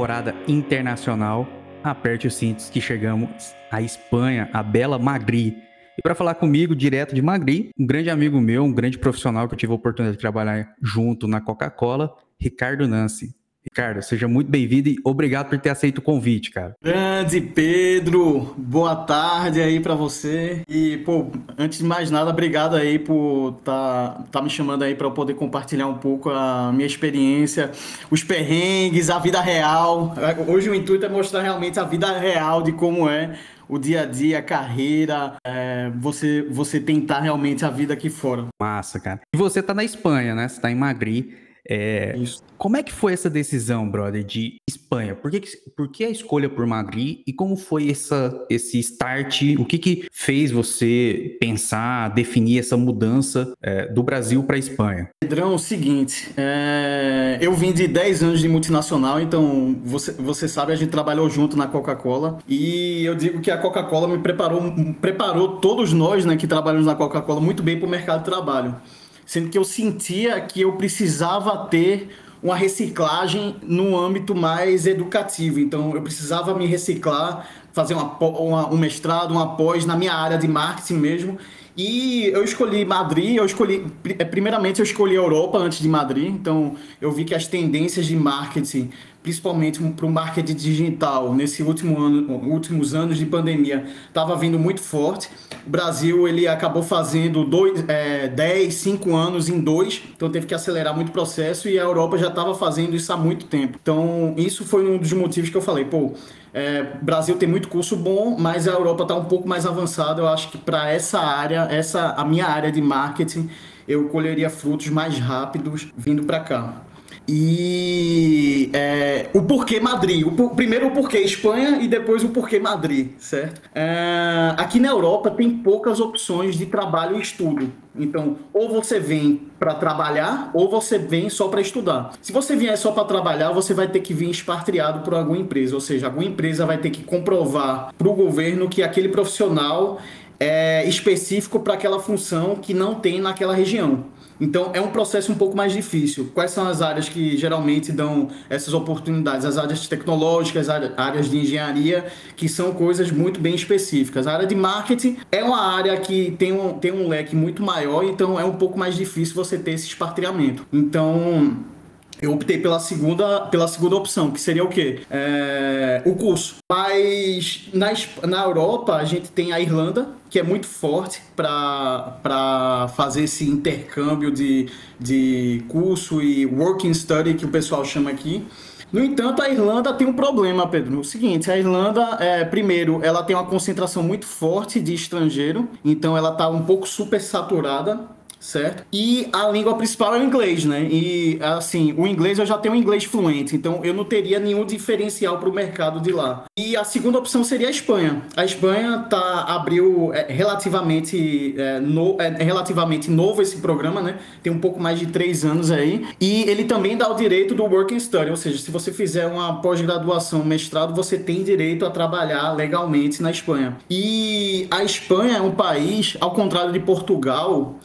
temporada internacional, aperte os cintos que chegamos à Espanha, a bela Madrid. E para falar comigo, direto de Madrid, um grande amigo meu, um grande profissional que eu tive a oportunidade de trabalhar junto na Coca-Cola, Ricardo Nancy. Ricardo, seja muito bem-vindo e obrigado por ter aceito o convite, cara. Grande Pedro, boa tarde aí para você. E, pô, antes de mais nada, obrigado aí por tá, tá me chamando aí para eu poder compartilhar um pouco a minha experiência, os perrengues, a vida real. Hoje o intuito é mostrar realmente a vida real de como é o dia a dia, a carreira, é, você, você tentar realmente a vida aqui fora. Massa, cara. E você tá na Espanha, né? Você tá em Madrid. É, como é que foi essa decisão, brother, de Espanha? Por que, por que a escolha por Madrid e como foi essa, esse start? O que, que fez você pensar, definir essa mudança é, do Brasil para a Espanha? Pedrão, é o seguinte, é, eu vim de 10 anos de multinacional, então você, você sabe, a gente trabalhou junto na Coca-Cola e eu digo que a Coca-Cola me preparou, preparou todos nós né, que trabalhamos na Coca-Cola muito bem para o mercado de trabalho sendo que eu sentia que eu precisava ter uma reciclagem no âmbito mais educativo. Então, eu precisava me reciclar, fazer uma, uma, um mestrado, uma pós na minha área de marketing mesmo. E eu escolhi Madrid, eu escolhi, primeiramente eu escolhi a Europa antes de Madrid, então eu vi que as tendências de marketing principalmente para o marketing digital, nesse último ano, últimos anos de pandemia, estava vindo muito forte. O Brasil ele acabou fazendo dois, é, 10, 5 anos em dois, então teve que acelerar muito o processo e a Europa já estava fazendo isso há muito tempo. Então, isso foi um dos motivos que eu falei, pô, é, Brasil tem muito curso bom, mas a Europa está um pouco mais avançada. Eu acho que para essa área, essa a minha área de marketing, eu colheria frutos mais rápidos vindo para cá. E é, o porquê Madrid. O, primeiro o porquê Espanha e depois o porquê Madrid, certo? É, aqui na Europa tem poucas opções de trabalho e estudo. Então, ou você vem para trabalhar, ou você vem só para estudar. Se você vier só para trabalhar, você vai ter que vir expatriado por alguma empresa, ou seja, alguma empresa vai ter que comprovar para o governo que aquele profissional é específico para aquela função que não tem naquela região. Então é um processo um pouco mais difícil. Quais são as áreas que geralmente dão essas oportunidades? As áreas tecnológicas, áreas de engenharia, que são coisas muito bem específicas. A área de marketing é uma área que tem um, tem um leque muito maior, então é um pouco mais difícil você ter esse espartilhamento. Então eu optei pela segunda, pela segunda opção, que seria o quê? É, o curso. Mas na, na Europa a gente tem a Irlanda, que é muito forte para fazer esse intercâmbio de, de curso e working study, que o pessoal chama aqui. No entanto, a Irlanda tem um problema, Pedro. O seguinte, a Irlanda, é, primeiro, ela tem uma concentração muito forte de estrangeiro, então ela está um pouco super saturada certo? E a língua principal é o inglês, né? E assim, o inglês eu já tenho inglês fluente, então eu não teria nenhum diferencial para o mercado de lá. E a segunda opção seria a Espanha. A Espanha tá abriu é, relativamente é, no, é, relativamente novo esse programa, né? Tem um pouco mais de três anos aí. E ele também dá o direito do working study, ou seja, se você fizer uma pós-graduação, mestrado, você tem direito a trabalhar legalmente na Espanha. E a Espanha é um país, ao contrário de Portugal,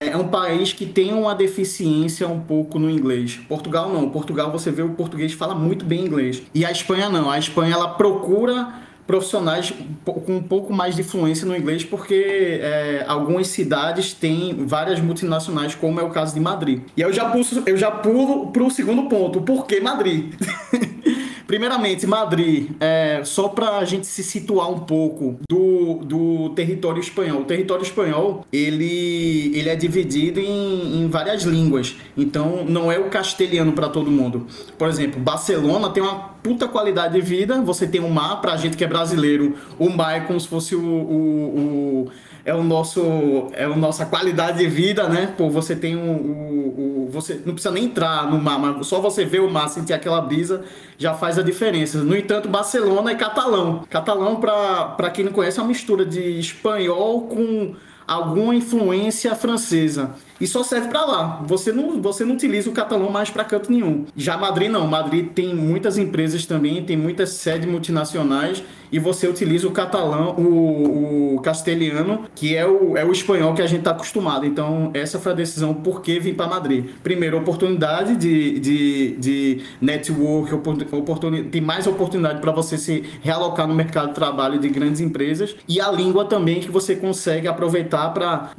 é, é um país que tem uma deficiência um pouco no inglês. Portugal não. Portugal você vê o português fala muito bem inglês. E a Espanha não. A Espanha ela procura profissionais com um pouco mais de fluência no inglês, porque é, algumas cidades têm várias multinacionais, como é o caso de Madrid. E eu já, pulso, eu já pulo para o segundo ponto, por que Madrid? Primeiramente, Madrid, é, só para a gente se situar um pouco do, do território espanhol. O território espanhol, ele, ele é dividido em, em várias línguas. Então, não é o castelhano para todo mundo. Por exemplo, Barcelona tem uma puta qualidade de vida. Você tem o mar, para a gente que é brasileiro, o mar é como se fosse o, o, o é o nosso é a nossa qualidade de vida, né? Pô, você tem o, o, o, você não precisa nem entrar no mar, mas só você ver o mar, sentir aquela brisa já faz a diferença. No entanto, Barcelona é catalão. Catalão para quem não conhece é uma mistura de espanhol com alguma influência francesa. E só serve para lá. Você não, você não utiliza o catalão mais para canto nenhum. Já Madrid não. Madrid tem muitas empresas também, tem muitas sedes multinacionais e você utiliza o catalão, o, o castelhano, que é o, é o espanhol que a gente está acostumado. Então, essa foi a decisão por que vim para Madrid. Primeiro, oportunidade de, de, de network, oportunidade, tem mais oportunidade para você se realocar no mercado de trabalho de grandes empresas e a língua também que você consegue aproveitar para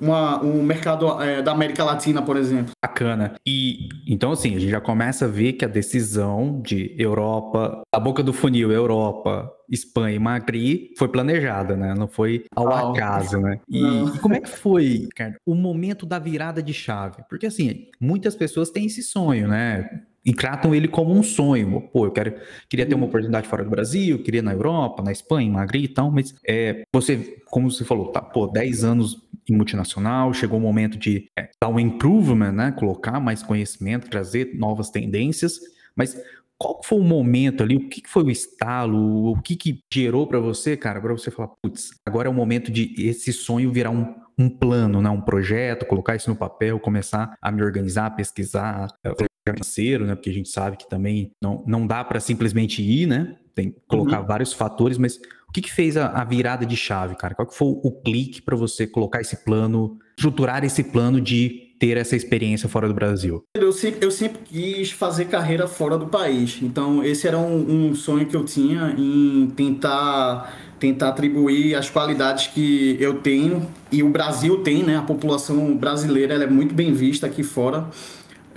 um mercado é, da América Latina, por exemplo. Bacana. E então, assim, a gente já começa a ver que a decisão de Europa, a boca do funil, Europa, Espanha e Madrid foi planejada, né? Não foi ao oh. acaso, né? E, e, como é que foi, o momento da virada de chave? Porque assim, muitas pessoas têm esse sonho, né? E tratam ele como um sonho. Pô, eu quero, queria ter uma oportunidade fora do Brasil, queria na Europa, na Espanha, em Madrid e tal, mas é, você, como você falou, tá, pô, 10 anos em multinacional, chegou o momento de é, dar um improvement, né? Colocar mais conhecimento, trazer novas tendências, mas qual foi o momento ali? O que foi o estalo? O que, que gerou para você, cara, para você falar, putz, agora é o momento de esse sonho virar um, um plano, né? um projeto, colocar isso no papel, começar a me organizar, pesquisar, é, financeiro, né? Porque a gente sabe que também não, não dá para simplesmente ir, né? Tem que colocar uhum. vários fatores, mas o que, que fez a, a, virada de chave, cara? Qual que foi o clique para você colocar esse plano, estruturar esse plano de ter essa experiência fora do Brasil? Eu sempre, eu sempre quis fazer carreira fora do país. Então, esse era um, um sonho que eu tinha em tentar tentar atribuir as qualidades que eu tenho e o Brasil tem, né? A população brasileira é muito bem vista aqui fora.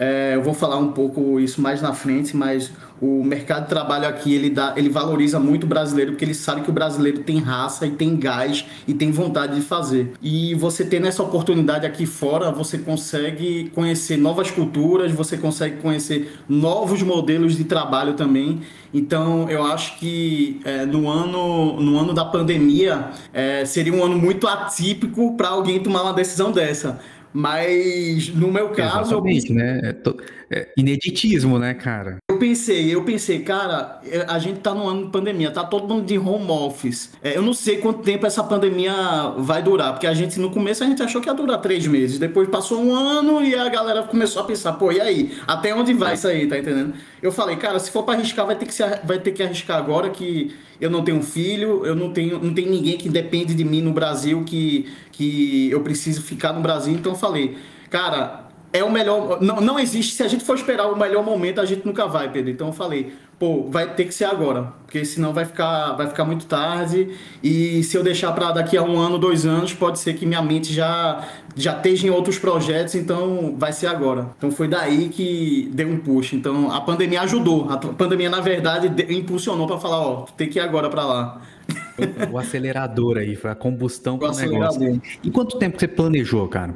É, eu vou falar um pouco isso mais na frente, mas o mercado de trabalho aqui ele dá, ele valoriza muito o brasileiro porque ele sabe que o brasileiro tem raça e tem gás e tem vontade de fazer. E você tendo essa oportunidade aqui fora, você consegue conhecer novas culturas, você consegue conhecer novos modelos de trabalho também. Então eu acho que é, no ano no ano da pandemia é, seria um ano muito atípico para alguém tomar uma decisão dessa. Mas no meu caso. Exatamente, eu... né? Ineditismo, né, cara? Eu pensei, eu pensei, cara, é, a gente tá no ano de pandemia, tá todo mundo de home office. É, eu não sei quanto tempo essa pandemia vai durar, porque a gente, no começo, a gente achou que ia durar três meses. Depois passou um ano e a galera começou a pensar, pô, e aí? Até onde vai isso aí, tá entendendo? Eu falei, cara, se for para arriscar, vai ter que, se, vai ter que arriscar agora que eu não tenho filho, eu não tenho, não tem ninguém que depende de mim no Brasil que, que eu preciso ficar no Brasil. Então eu falei, cara, é o melhor. Não, não existe. Se a gente for esperar o melhor momento, a gente nunca vai, Pedro. Então eu falei, pô, vai ter que ser agora, porque senão vai ficar, vai ficar muito tarde. E se eu deixar para daqui a um ano, dois anos, pode ser que minha mente já já esteja em outros projetos. Então vai ser agora. Então foi daí que deu um push. Então a pandemia ajudou. A pandemia na verdade impulsionou para falar, ó, tem que ir agora para lá. O acelerador aí, foi a combustão o negócio. E quanto tempo você planejou, cara?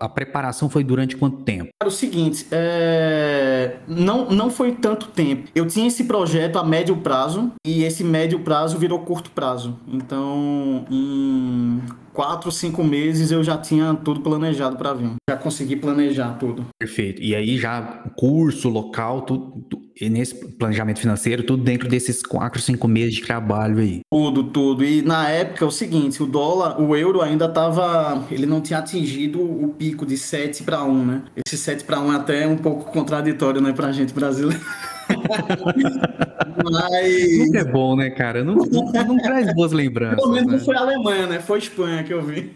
A preparação foi durante quanto tempo? Era o seguinte, é... não, não foi tanto tempo. Eu tinha esse projeto a médio prazo e esse médio prazo virou curto prazo. Então, em quatro, cinco meses eu já tinha tudo planejado para vir. Já consegui planejar tudo. Perfeito. E aí já curso, local, tudo, tudo e nesse planejamento financeiro, tudo dentro desses quatro, cinco meses de trabalho aí. Tudo, tudo. E na época é o seguinte, o dólar, o euro ainda estava, ele não tinha atingido o pico de 7 para 1, né? Esse 7 para 1 é até um pouco contraditório, né, pra gente brasileiro. Mas... Nunca é bom, né, cara? Não, não, não traz boas lembranças. Pelo menos né? não foi a Alemanha, né? Foi a Espanha que eu vi.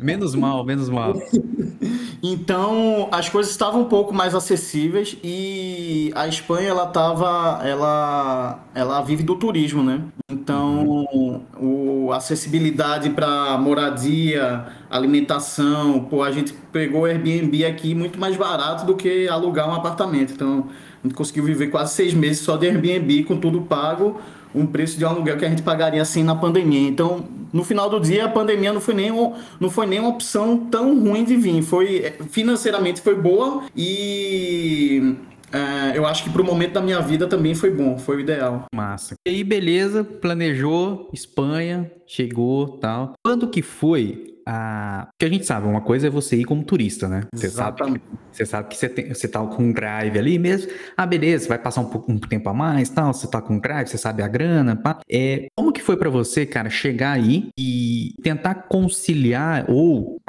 Menos mal, menos mal. Então, as coisas estavam um pouco mais acessíveis e a Espanha ela tava, ela ela vive do turismo, né? Então, o acessibilidade para moradia, alimentação, pô, a gente pegou Airbnb aqui muito mais barato do que alugar um apartamento. Então, a gente conseguiu viver quase seis meses só de Airbnb com tudo pago um preço de aluguel que a gente pagaria assim na pandemia. Então, no final do dia, a pandemia não foi nem, não foi nem uma opção tão ruim de vir. Foi, financeiramente foi boa e é, eu acho que para o momento da minha vida também foi bom, foi o ideal. Massa. E aí, beleza, planejou, Espanha, chegou tal. Quando que foi a. Porque a gente sabe, uma coisa é você ir como turista, né? Você sabe, que, você sabe que você, tem, você tá com um drive ali mesmo. Ah, beleza, vai passar um, pouco, um tempo a mais tal. Você tá com um drive, você sabe a grana. Pá. É, como que foi para você, cara, chegar aí e tentar conciliar ou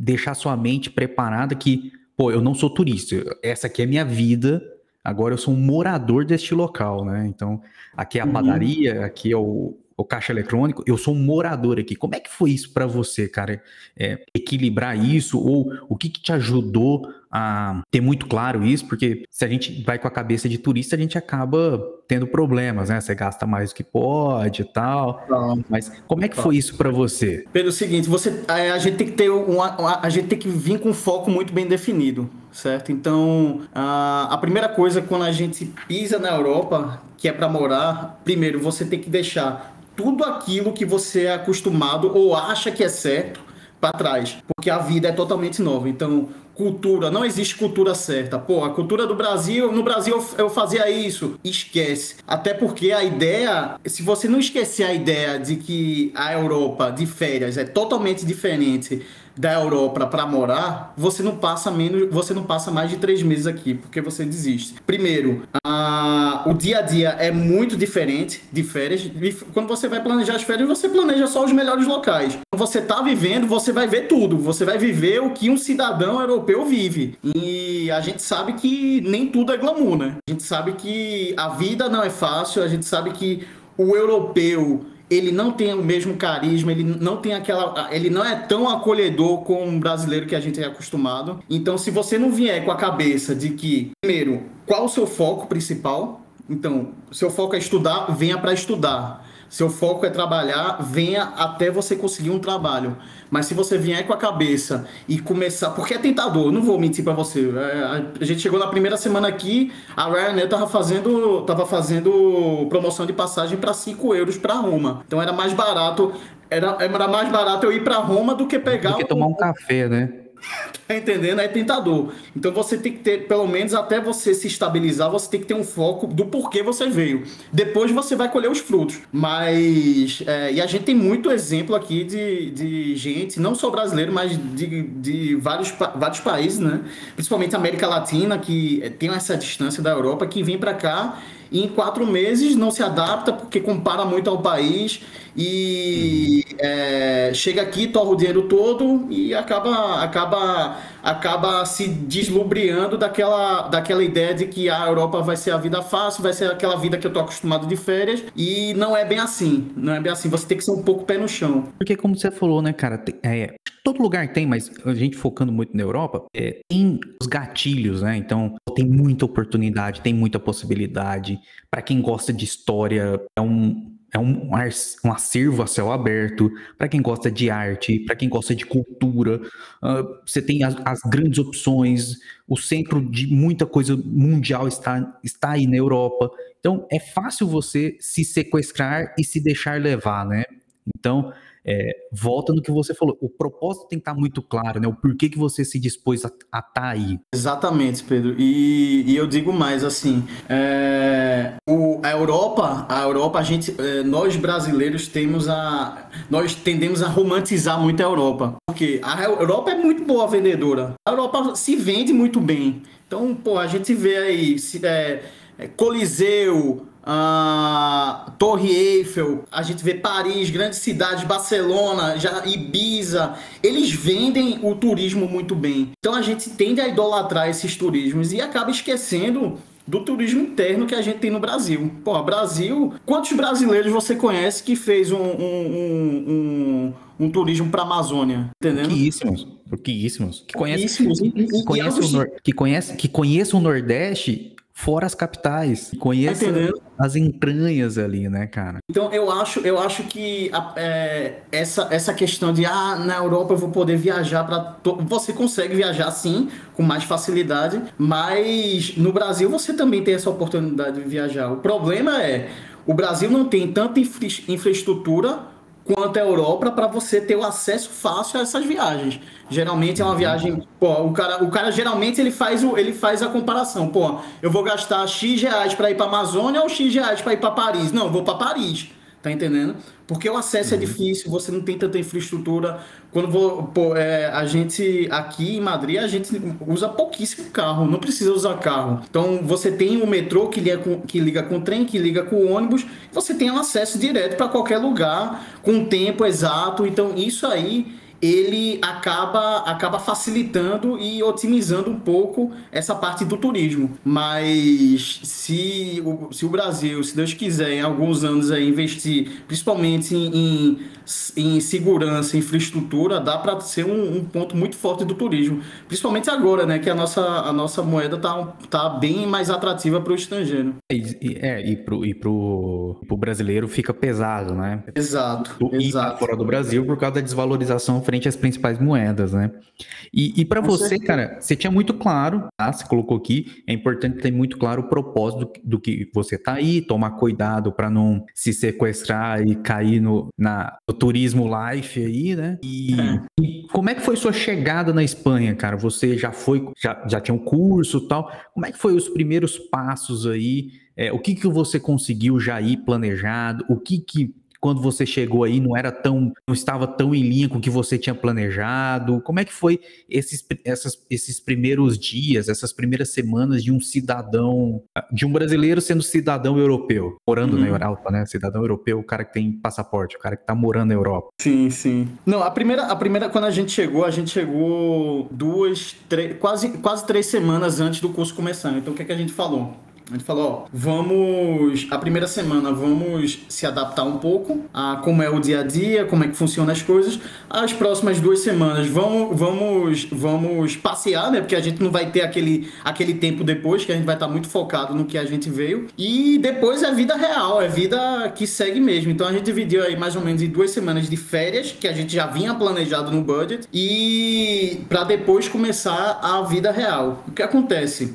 deixar sua mente preparada que, pô, eu não sou turista, essa aqui é minha vida. Agora eu sou um morador deste local, né? Então, aqui é a uhum. padaria, aqui é o, o caixa eletrônico, eu sou um morador aqui. Como é que foi isso para você, cara? É, equilibrar isso ou o que, que, te ajudou a ter muito claro isso? Porque se a gente vai com a cabeça de turista, a gente acaba tendo problemas, né? Você gasta mais do que pode e tal. Não. Mas como é que foi isso para você? Pelo seguinte, você a, gente tem que ter uma, a gente tem que vir com um foco muito bem definido, certo? Então, a, a primeira coisa quando a gente pisa na Europa, que é para morar, primeiro você tem que deixar tudo aquilo que você é acostumado ou acha que é certo para trás, porque a vida é totalmente nova. Então, cultura, não existe cultura certa. Pô, a cultura do Brasil, no Brasil eu, fazia isso. Esquece. Até porque a ideia, se você não esquecer a ideia de que a Europa de férias é totalmente diferente da Europa para morar, você não passa menos, você não passa mais de três meses aqui, porque você desiste. Primeiro, a, o dia a dia é muito diferente de férias. Quando você vai planejar as férias, você planeja só os melhores locais. Quando você tá vivendo, você vai ver tudo. Você vai viver o que um cidadão europeu vive. E a gente sabe que nem tudo é glamour, né? A gente sabe que a vida não é fácil, a gente sabe que o europeu ele não tem o mesmo carisma, ele não tem aquela. Ele não é tão acolhedor como um brasileiro que a gente é acostumado. Então, se você não vier com a cabeça de que, primeiro, qual o seu foco principal? Então, seu foco é estudar, venha para estudar. Seu foco é trabalhar, venha até você conseguir um trabalho. Mas se você vier com a cabeça e começar. Porque é tentador, não vou mentir para você. É, a gente chegou na primeira semana aqui, a Ryanair tava fazendo, tava fazendo promoção de passagem para 5 euros para Roma. Então era mais barato. Era, era mais barato eu ir para Roma do que pegar. Do que tomar um café, né? Tá entendendo? É tentador. Então você tem que ter, pelo menos até você se estabilizar, você tem que ter um foco do porquê você veio. Depois você vai colher os frutos. Mas. É, e a gente tem muito exemplo aqui de, de gente, não só brasileiro, mas de, de vários, vários países, né? Principalmente América Latina, que tem essa distância da Europa, que vem para cá e em quatro meses não se adapta porque compara muito ao país e é, chega aqui, torra o dinheiro todo e acaba, acaba, acaba se deslubriando daquela, daquela ideia de que a Europa vai ser a vida fácil, vai ser aquela vida que eu tô acostumado de férias e não é bem assim, não é bem assim, você tem que ser um pouco pé no chão. Porque como você falou, né, cara, é, todo lugar tem, mas a gente focando muito na Europa, é, tem os gatilhos, né? Então tem muita oportunidade, tem muita possibilidade. Para quem gosta de história, é um, é um, um acervo a céu aberto. Para quem gosta de arte, para quem gosta de cultura, uh, você tem as, as, grandes opções. O centro de muita coisa mundial está, está aí na Europa. Então é fácil você se sequestrar e se deixar levar, né? Então é, volta no que você falou. O propósito tem que estar muito claro, né? O porquê que você se dispôs a estar tá aí. Exatamente, Pedro. E, e eu digo mais assim, é, o, a Europa, a Europa, a gente, é, nós brasileiros temos a, nós tendemos a romantizar muito a Europa, porque a Europa é muito boa vendedora. A Europa se vende muito bem. Então, pô, a gente vê aí é, é, Coliseu, a Torre Eiffel, a gente vê Paris, grandes cidades, Barcelona, já Ibiza, eles vendem o turismo muito bem. Então a gente tende a idolatrar esses turismos e acaba esquecendo do turismo interno que a gente tem no Brasil. Pô, Brasil, quantos brasileiros você conhece que fez um, um, um, um turismo para a Amazônia? Entendendo? Pouquíssimos, pouquíssimos. Que conhece, que, conhece o, que, conhece, que conhece o Nordeste fora as capitais, conheça tá as entranhas ali, né, cara? Então eu acho, eu acho que a, é, essa, essa questão de ah, na Europa eu vou poder viajar para to... você consegue viajar sim com mais facilidade, mas no Brasil você também tem essa oportunidade de viajar. O problema é o Brasil não tem tanta infra... infraestrutura quanto a Europa para você ter o acesso fácil a essas viagens. Geralmente é uma viagem, pô, o cara, o cara geralmente ele faz o, ele faz a comparação, pô, eu vou gastar X reais para ir para Amazônia ou X reais para ir para Paris? Não, vou para Paris. Tá entendendo? Porque o acesso é uhum. é difícil, você não tem tanta infraestrutura. Quando vou, pô, é, a gente aqui em Madrid, a gente usa pouquíssimo carro, não precisa usar carro. Então você tem o metrô que liga com, que liga com o trem, que liga com o ônibus, você tem acesso direto para qualquer lugar, com tempo exato. Então isso aí ele acaba, acaba facilitando e otimizando um pouco essa parte do turismo. Mas se o, se o Brasil, se Deus quiser, em alguns anos aí, investir principalmente em, em, em segurança, infraestrutura, dá para ser um, um, ponto muito forte do turismo. Principalmente agora, né? Que a nossa, a nossa moeda tá, tá bem mais atrativa para o estrangeiro. E, é, e pro, e pro, pro brasileiro fica pesado, né? Exato. E exato. fora do Brasil por causa da desvalorização frente às principais moedas, né? E, e para você, certeza. cara, você tinha muito claro, tá? Você colocou aqui, é importante ter muito claro o propósito do, do que você tá aí, tomar cuidado para não se sequestrar e cair no, na, no turismo life aí, né? E, é. e, como é que foi sua chegada na Espanha, cara? Você já foi, já, já tinha um curso tal? Como é que foi os primeiros passos aí? É, o que que você conseguiu já ir planejado? O que que quando você chegou aí não era tão, não estava tão em linha com o que você tinha planejado? Como é que foi esses, essas, esses primeiros dias, essas primeiras semanas de um cidadão, de um brasileiro sendo cidadão europeu, morando uhum. na Europa, né? Cidadão europeu, o cara que tem passaporte, o cara que tá morando na Europa. Sim, sim. Não, a primeira, a primeira quando a gente chegou, a gente chegou duas, três, quase, quase três semanas antes do curso começar. Então o que, é que a gente falou? A gente falou, ó, vamos. A primeira semana vamos se adaptar um pouco a como é o dia a dia, como é que funcionam as coisas. As próximas duas semanas vamos, vamos, vamos passear, né? Porque a gente não vai ter aquele, aquele tempo depois, que a gente vai estar muito focado no que a gente veio. E depois é vida real, é vida que segue mesmo. Então a gente dividiu aí mais ou menos em duas semanas de férias, que a gente já vinha planejado no budget, e para depois começar a vida real. O que acontece?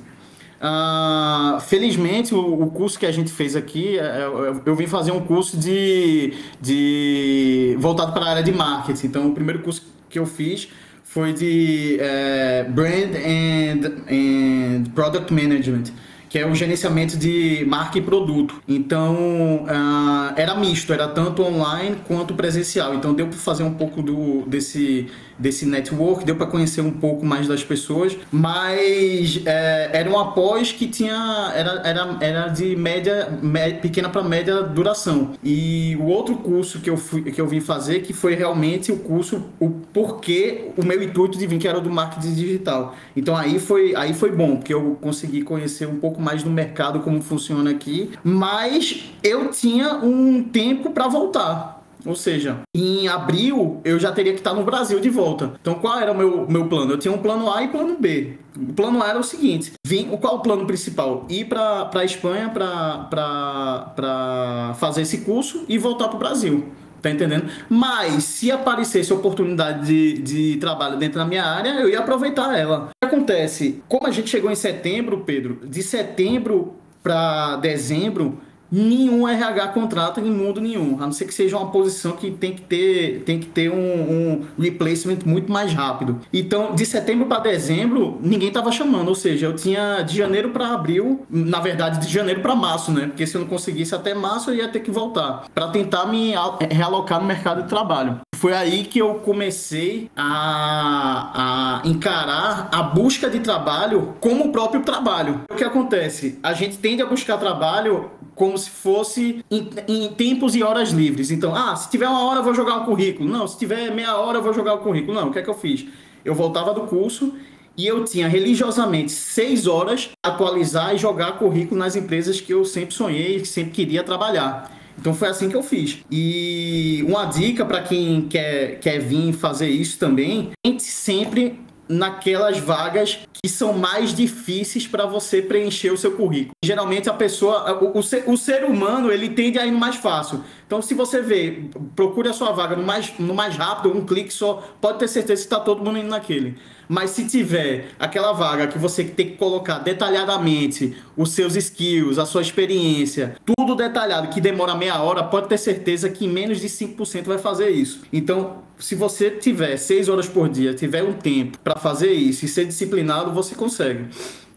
Uh, felizmente, o, o, curso que a gente fez aqui, eu, é, eu, é, eu vim fazer um curso de, de voltado para a área de marketing. Então, o primeiro curso que eu fiz foi de é, Brand and, and Product Management que é o gerenciamento de marca e produto. Então, uh, era misto, era tanto online quanto presencial. Então, deu para fazer um pouco do, desse, desse network, deu para conhecer um pouco mais das pessoas, mas é, era um após que tinha era, era, era de média, pequena para média duração. E o outro curso que eu fui que eu vim fazer que foi realmente o curso o porquê o meu intuito de vir que era do marketing digital. Então aí foi aí foi bom, porque eu consegui conhecer um pouco mais do mercado como funciona aqui, mas eu tinha um tempo para voltar. Ou seja, em abril eu já teria que estar no Brasil de volta. Então qual era o meu, meu plano? Eu tinha um plano A e plano B. O plano A era o seguinte: vim, qual o plano principal? Ir para a Espanha para fazer esse curso e voltar para o Brasil. Tá entendendo? Mas se aparecesse oportunidade de, de trabalho dentro da minha área, eu ia aproveitar ela. O que acontece? Como a gente chegou em setembro, Pedro, de setembro para dezembro, nenhum RH contrata em mundo nenhum, a não ser que seja uma posição que tem que ter, tem que ter um, um replacement muito mais rápido. Então, de setembro para dezembro, ninguém estava chamando, ou seja, eu tinha de janeiro para abril, na verdade, de janeiro para março, né? Porque se eu não conseguisse até março, eu ia ter que voltar para tentar me realocar no mercado de trabalho. Foi aí que eu comecei a, a encarar a busca de trabalho como o próprio trabalho. O que acontece? A gente tende a buscar trabalho como se fosse em, em, tempos e horas livres. Então, ah, se tiver uma hora eu vou jogar o currículo. Não, se tiver meia hora eu vou jogar o currículo. Não, o que é que eu fiz? Eu voltava do curso e eu tinha religiosamente seis horas atualizar e jogar currículo nas empresas que eu sempre sonhei, que sempre queria trabalhar. Então foi assim que eu fiz. E uma dica para quem quer, quer vir fazer isso também, tente sempre naquelas vagas que são mais difíceis para você preencher o seu currículo. Geralmente a pessoa, o, o, ser, o, ser, humano, ele tende a ir no mais fácil. Então se você vê, procure a sua vaga no mais, no mais rápido, um clique só, pode ter certeza que está todo mundo indo naquele. Mas se tiver aquela vaga que você tem que colocar detalhadamente os seus skills, a sua experiência, tudo detalhado, que demora meia hora, pode ter certeza que menos de 5% vai fazer isso. Então, se você tiver 6 horas por dia, tiver um tempo para fazer isso e ser disciplinado, você consegue.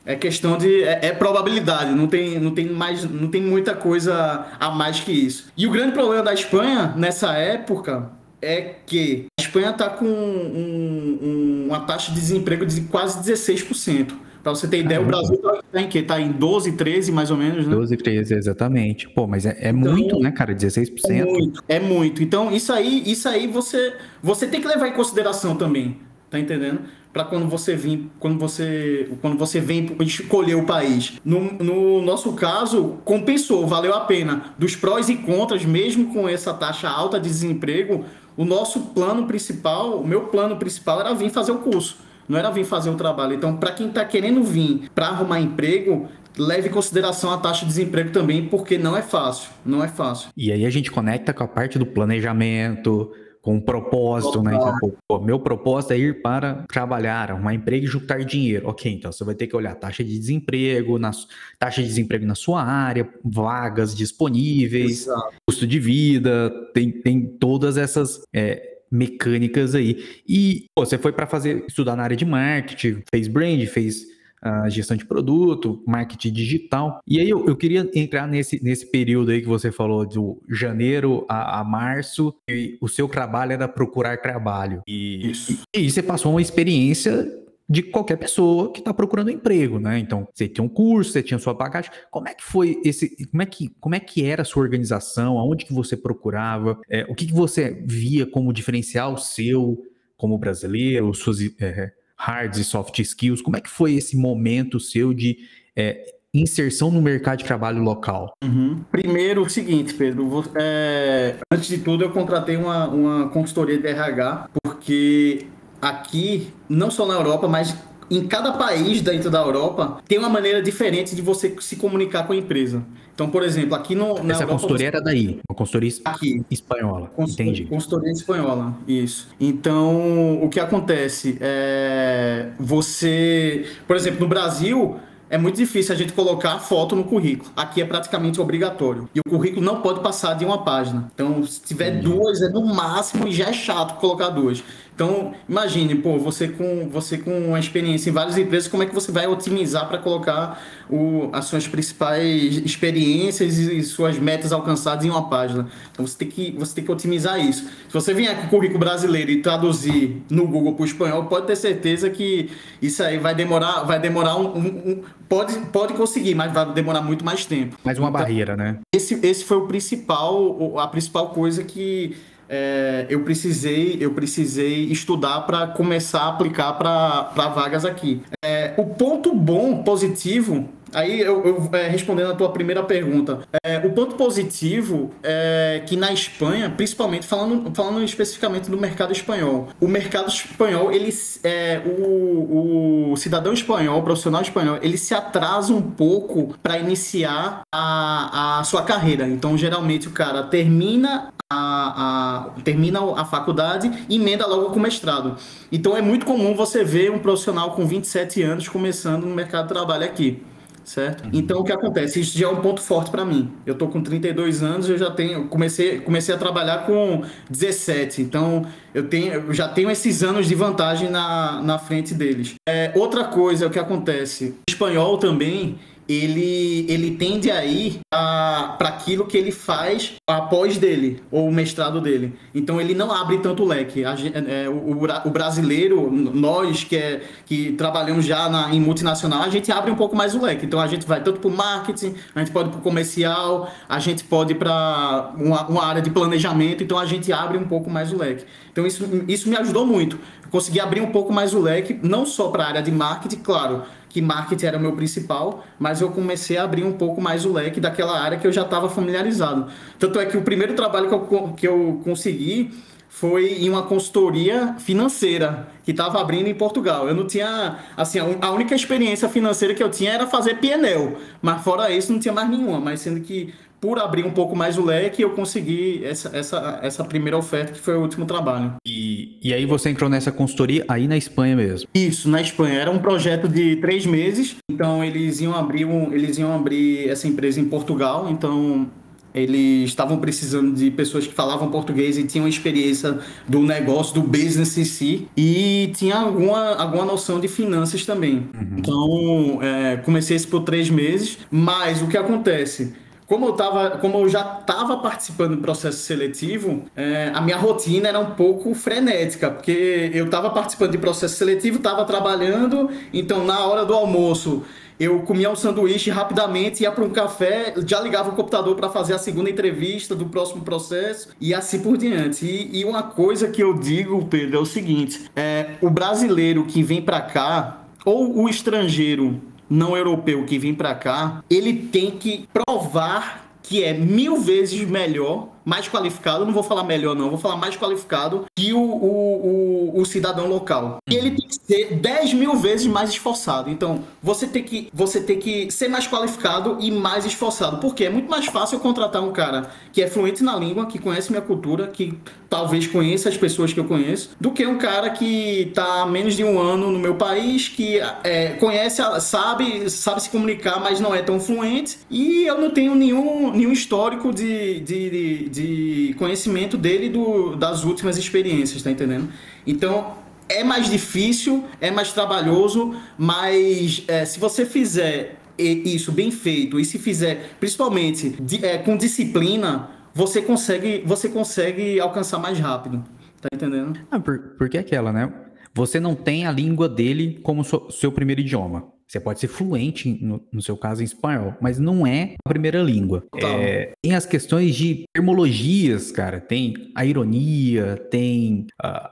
É questão de. É, é, probabilidade, não tem, não, tem mais, não tem muita coisa a mais que isso. E o grande problema da Espanha, nessa época, é que a Espanha está com um, um, uma taxa de desemprego de quase 16%. Para você ter ideia, Caramba. o Brasil está em quê? Está em 12, 13 mais ou menos, né? 12, 13, exatamente. Pô, mas é, é então, muito, né, cara? 16%. É muito, é muito. Então, isso aí, isso aí você, você tem que levar em consideração também. Tá entendendo? Para quando você vir, quando você, quando você vem escolher o país. No, no nosso caso, compensou, valeu a pena. Dos prós e contras, mesmo com essa taxa alta de desemprego, o nosso plano principal, o meu plano principal era vir fazer o curso, não era vir fazer o trabalho. Então, para quem está querendo vir para arrumar emprego, leve em consideração a taxa de desemprego também, porque não é fácil, não é fácil. E aí a gente conecta com a parte do planejamento, com um propósito, né? Então, meu propósito é ir para trabalhar, arrumar emprego e juntar dinheiro. Ok, então você vai ter que olhar taxa de desemprego, na, taxa de desemprego na sua área, vagas disponíveis, Exato. custo de vida, tem, tem todas essas. É, mecânicas aí. E pô, você foi para fazer estudar na área de marketing, fez brand, fez a gestão de produto, marketing digital. E aí eu, eu, queria entrar nesse, nesse período aí que você falou, do janeiro a, a março, e o seu trabalho era procurar trabalho. E, Isso. e, e você passou uma experiência de qualquer pessoa que está procurando emprego, né? Então, você tinha um curso, você tinha sua bagagem. Como é que foi esse, como é que, como é que era a sua organização? Aonde que você procurava? É, o que, que você via como diferencial seu como brasileiro, suas é, hard e soft skills. Como é que foi esse momento seu de é, inserção no mercado de trabalho local? Uhum. Primeiro, o seguinte, Pedro. É, antes de tudo, eu contratei uma, uma consultoria de RH, porque aqui, não só na Europa, mas em cada país dentro da Europa, tem uma maneira diferente de você se comunicar com a empresa. Então, por exemplo, aqui no, na Essa Europa, consultoria era daí, uma consultoria aqui, espanhola. Consultoria, entendi. Consultoria espanhola, isso. Então, o que acontece é você, por exemplo, no Brasil, é muito difícil a gente colocar foto no currículo. Aqui é praticamente obrigatório. E o currículo não pode passar de uma página. Então, se tiver duas, é no máximo e já é chato colocar duas. Então, imagine, pô, você com, você com uma experiência em várias empresas, como é que você vai otimizar para colocar o, as suas principais experiências e suas metas alcançadas em uma página? Então, você tem que, você tem que otimizar isso. Se você vier com o currículo brasileiro e traduzir no Google para o espanhol, pode ter certeza que isso aí vai demorar, vai demorar um, um, um pode, pode conseguir, mas vai demorar muito mais tempo. Mais uma então, barreira, né? Esse, esse foi o principal, a principal coisa que é, eu precisei eu precisei estudar para começar a aplicar para vagas aqui. É, o ponto bom, positivo, aí eu, eu é, respondendo a tua primeira pergunta, é, o ponto positivo é que na Espanha, principalmente falando, falando especificamente do mercado espanhol, o mercado espanhol, ele, é, o, o cidadão espanhol, o profissional espanhol, ele se atrasa um pouco para iniciar a, a sua carreira. Então, geralmente o cara termina a, a, termina a faculdade e emenda logo com o mestrado. Então é muito comum você ver um profissional com 27 anos começando no mercado de trabalho aqui. Certo? Uhum. Então o que acontece? Isso já é um ponto forte para mim. Eu tô com 32 anos, eu já tenho comecei, comecei a trabalhar com 17. Então eu tenho eu já tenho esses anos de vantagem na, na frente deles. É, outra coisa o que acontece, o espanhol também ele, ele tende a ir para aquilo que ele faz após dele, ou o mestrado dele. Então ele não abre tanto leque. A, é, o, o, brasileiro, nós que, é, que trabalhamos já na, em multinacional, a gente abre um pouco mais o leque. Então a gente vai tanto para o marketing, a gente pode para o comercial, a gente pode para uma, uma área de planejamento, então a gente abre um pouco mais o leque. Então isso, isso me ajudou muito. Consegui abrir um pouco mais o leque, não só para a área de marketing, claro que marketing era o meu principal, mas eu comecei a abrir um pouco mais o leque daquela área que eu já estava familiarizado. Tanto é que o primeiro trabalho que eu, que eu consegui foi em uma consultoria financeira que estava abrindo em Portugal. Eu não tinha, assim, a única experiência financeira que eu tinha era fazer PNL, mas fora isso não tinha mais nenhuma, mas sendo que por abrir um pouco mais o leque, eu consegui essa, essa, essa primeira oferta, que foi o último trabalho. E, e aí você entrou nessa consultoria aí na Espanha mesmo? Isso, na Espanha. Era um projeto de três meses, então eles iam abrir, um, eles iam abrir essa empresa em Portugal, então eles estavam precisando de pessoas que falavam português e tinham experiência do negócio, do business em si, e tinha alguma, alguma noção de finanças também. Uhum. Então, é, comecei isso por três meses, mas o que acontece? Como eu, tava, como eu já estava participando do processo seletivo, é, a minha rotina era um pouco frenética, porque eu estava participando de processo seletivo, estava trabalhando, então na hora do almoço eu comia um sanduíche rapidamente, ia para um café, já ligava o computador para fazer a segunda entrevista do próximo processo e assim por diante. E, e uma coisa que eu digo, Pedro, é o seguinte: é, o brasileiro que vem para cá, ou o estrangeiro não europeu que vem para cá, ele tem que provar que é mil vezes melhor mais qualificado, não vou falar melhor não, vou falar mais qualificado que o, o, o, o cidadão local. E ele tem que ser 10 mil vezes mais esforçado. Então, você tem que, você tem que ser mais qualificado e mais esforçado. Porque é muito mais fácil eu contratar um cara que é fluente na língua, que conhece minha cultura, que talvez conheça as pessoas que eu conheço, do que um cara que está há menos de um ano no meu país, que é, conhece, sabe, sabe se comunicar, mas não é tão fluente. E eu não tenho nenhum, nenhum histórico de, de, de de conhecimento dele do, das últimas experiências, tá entendendo? Então é mais difícil, é mais trabalhoso, mas é, se você fizer isso bem feito e se fizer principalmente de, é, com disciplina, você consegue, você consegue alcançar mais rápido. Tá entendendo? Ah, por, porque é aquela, né? Você não tem a língua dele como so, seu primeiro idioma. Você pode ser fluente, no, no, seu caso, em espanhol, mas não é a primeira língua. É, tem as questões de termologias, cara. Tem a ironia, tem a,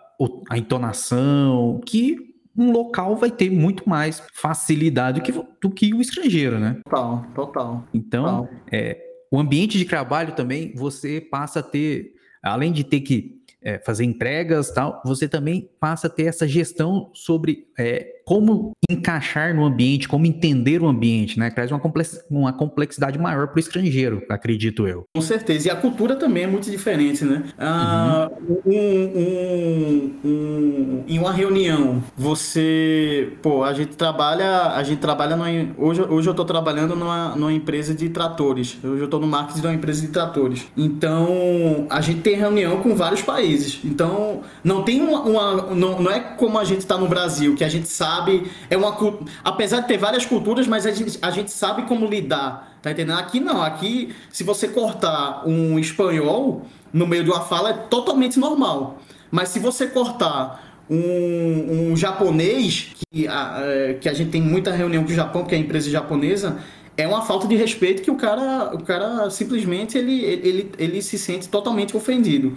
a entonação, que um local vai ter muito mais facilidade do que, do que o estrangeiro, né? Total, total. Então, total. É, o ambiente de trabalho também, você passa a ter, além de ter que é, fazer entregas tal, você também passa a ter essa gestão sobre é, como encaixar no ambiente, como entender o ambiente, né? Traz uma, complex, uma complexidade maior para o estrangeiro, acredito eu. Com certeza. E a cultura também é muito diferente, né? Ah, uhum. um, um, um, em uma reunião, você. Pô, a gente trabalha. A gente trabalha numa, hoje, hoje eu estou trabalhando numa, numa empresa de tratores. Hoje eu estou no marketing de uma empresa de tratores. Então, a gente tem reunião com vários países. Então, não tem uma. uma não, não é como a gente está no Brasil, que a gente sabe sabe. É uma apesar de ter várias culturas, mas a gente, a gente sabe como lidar. Tá entendendo? Aqui não. Aqui, se você cortar um espanhol no meio de uma fala, é totalmente normal. Mas se você cortar um, um japonês, que a, é, que a gente tem muita reunião com o Japão, porque é empresa japonesa, é uma falta de respeito que o cara, o cara simplesmente ele, ele, ele se sente totalmente ofendido.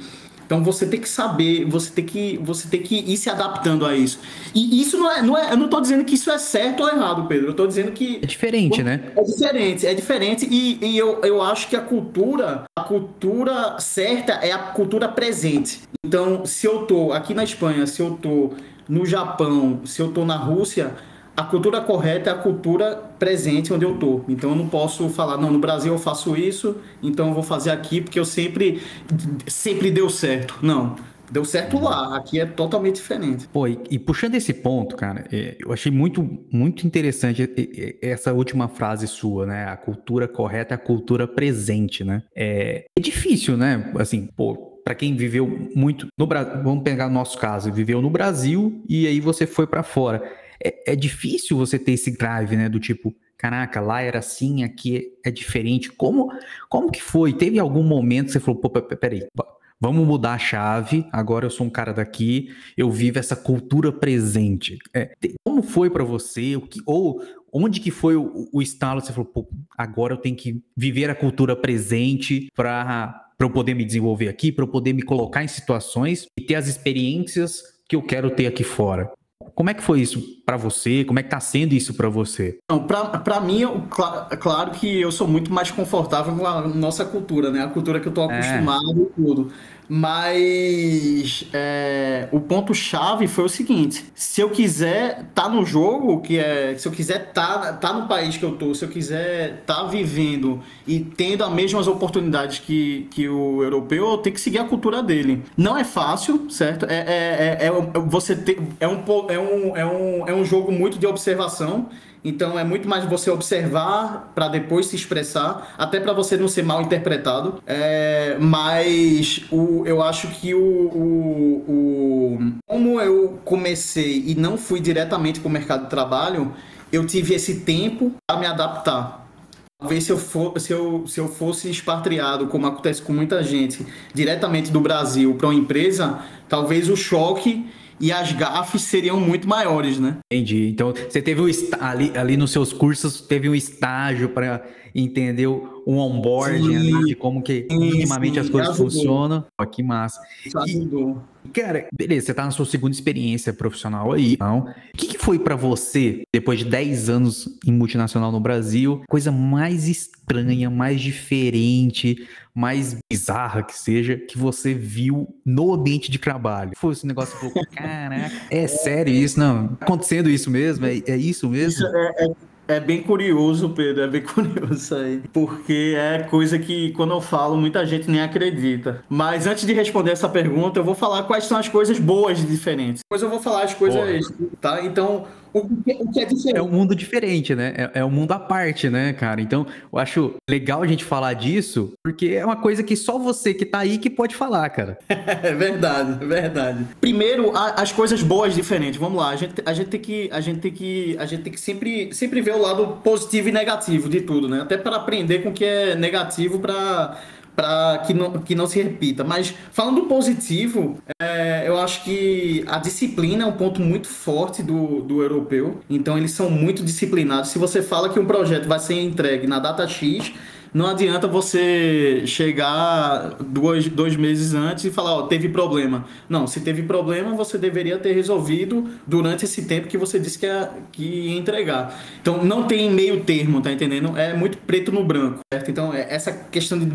Então você tem que saber, você tem que, você tem que ir se adaptando a isso. E isso não é, não é eu não estou dizendo que isso é certo ou errado, Pedro. Eu estou dizendo que é diferente, né? É diferente, é diferente e, e eu, eu acho que a cultura, a cultura certa é a cultura presente. Então, se eu tô aqui na Espanha, se eu tô no Japão, se eu tô na Rússia, a cultura correta é a cultura presente onde eu tô. Então eu não posso falar, não, no Brasil eu faço isso, então eu vou fazer aqui porque eu sempre sempre deu certo. Não. Deu certo lá, aqui é totalmente diferente. Pô, e, e puxando esse ponto, cara, é, eu achei muito, muito interessante essa última frase sua, né? A cultura correta é a cultura presente, né? É, é difícil, né? Assim, pô, para quem viveu muito no Brasil, vamos pegar o nosso caso, viveu no Brasil e aí você foi para fora é, é difícil você ter esse drive, né? Do tipo, caraca, lá era assim, aqui é diferente. Como, como que foi? Teve algum momento que você falou, pô, peraí, vamos mudar a chave, agora eu sou um cara daqui, eu vivo essa cultura presente. É, como foi para você? O que, ou onde que foi o, o estalo? Você falou, pô, agora eu tenho que viver a cultura presente para eu poder me desenvolver aqui, para eu poder me colocar em situações e ter as experiências que eu quero ter aqui fora. Como é que foi isso para você? Como é que tá sendo isso para você? Para mim, é claro que eu sou muito mais confortável com a nossa cultura, né? A cultura que eu tô é. acostumado é. e tudo. Mas é, o ponto chave foi o seguinte: se eu quiser tá no jogo, que é, se eu quiser tá, tá no país que eu tô, se eu quiser tá vivendo e tendo as mesmas oportunidades que, que o europeu, eu tenho que seguir a cultura dele. Não é fácil, certo? É, é, é, é você ter, é um, é um, é um, é um jogo muito de observação. Então é muito mais você observar para depois se expressar, até para você não ser mal interpretado. É, mas o, eu acho que o, o, o, como eu comecei e não fui diretamente para o mercado de trabalho, eu tive esse tempo para me adaptar. Talvez se eu, for, se, eu, se eu fosse expatriado, como acontece com muita gente, diretamente do Brasil para uma empresa, talvez o choque e as gafes seriam muito maiores, né? Entendi. Então, você teve um ali, ali nos seus cursos, teve um estágio para entender um onboarding ali, de como que minimamente sim, as coisas funcionam. Ó, que massa. Ajudou. Cara, beleza, você tá na sua segunda experiência profissional aí, então, o que, que foi para você, depois de 10 anos em multinacional no Brasil, coisa mais estranha, mais diferente, mais bizarra que seja, que você viu no ambiente de trabalho? Foi esse negócio que falou, caraca, é sério isso? Não, tá acontecendo isso mesmo? É, é isso mesmo? Isso é, é é bem curioso, Pedro, é bem curioso isso aí. Porque é coisa que, quando eu falo, muita gente nem acredita. Mas antes de responder essa pergunta, eu vou falar quais são as coisas boas e diferentes. Depois eu vou falar as coisas, Porra. tá? Então, o que, o que é diferente? É um mundo diferente, né? É, é um mundo à parte, né, cara? Então, eu acho legal a gente falar disso, porque é uma coisa que só você que tá aí que pode falar, cara. é verdade, é verdade. Primeiro, a, as coisas boas diferentes. Vamos lá, a gente, a gente tem que, a gente tem que, a gente tem que sempre, sempre ver o lado positivo e negativo de tudo, né? Até para aprender com o que é negativo para para que não, que não se repita. Mas falando positivo, é, eu acho que a disciplina é um ponto muito forte do, do europeu. Então eles são muito disciplinados. Se você fala que um projeto vai ser entregue na data X, não adianta você chegar dois, dois meses antes e falar, ó, teve problema. Não, se teve problema, você deveria ter resolvido durante esse tempo que você disse que ia, que ia entregar. Então, não tem meio termo, tá entendendo? É muito preto no branco, certo? Então, é, essa questão de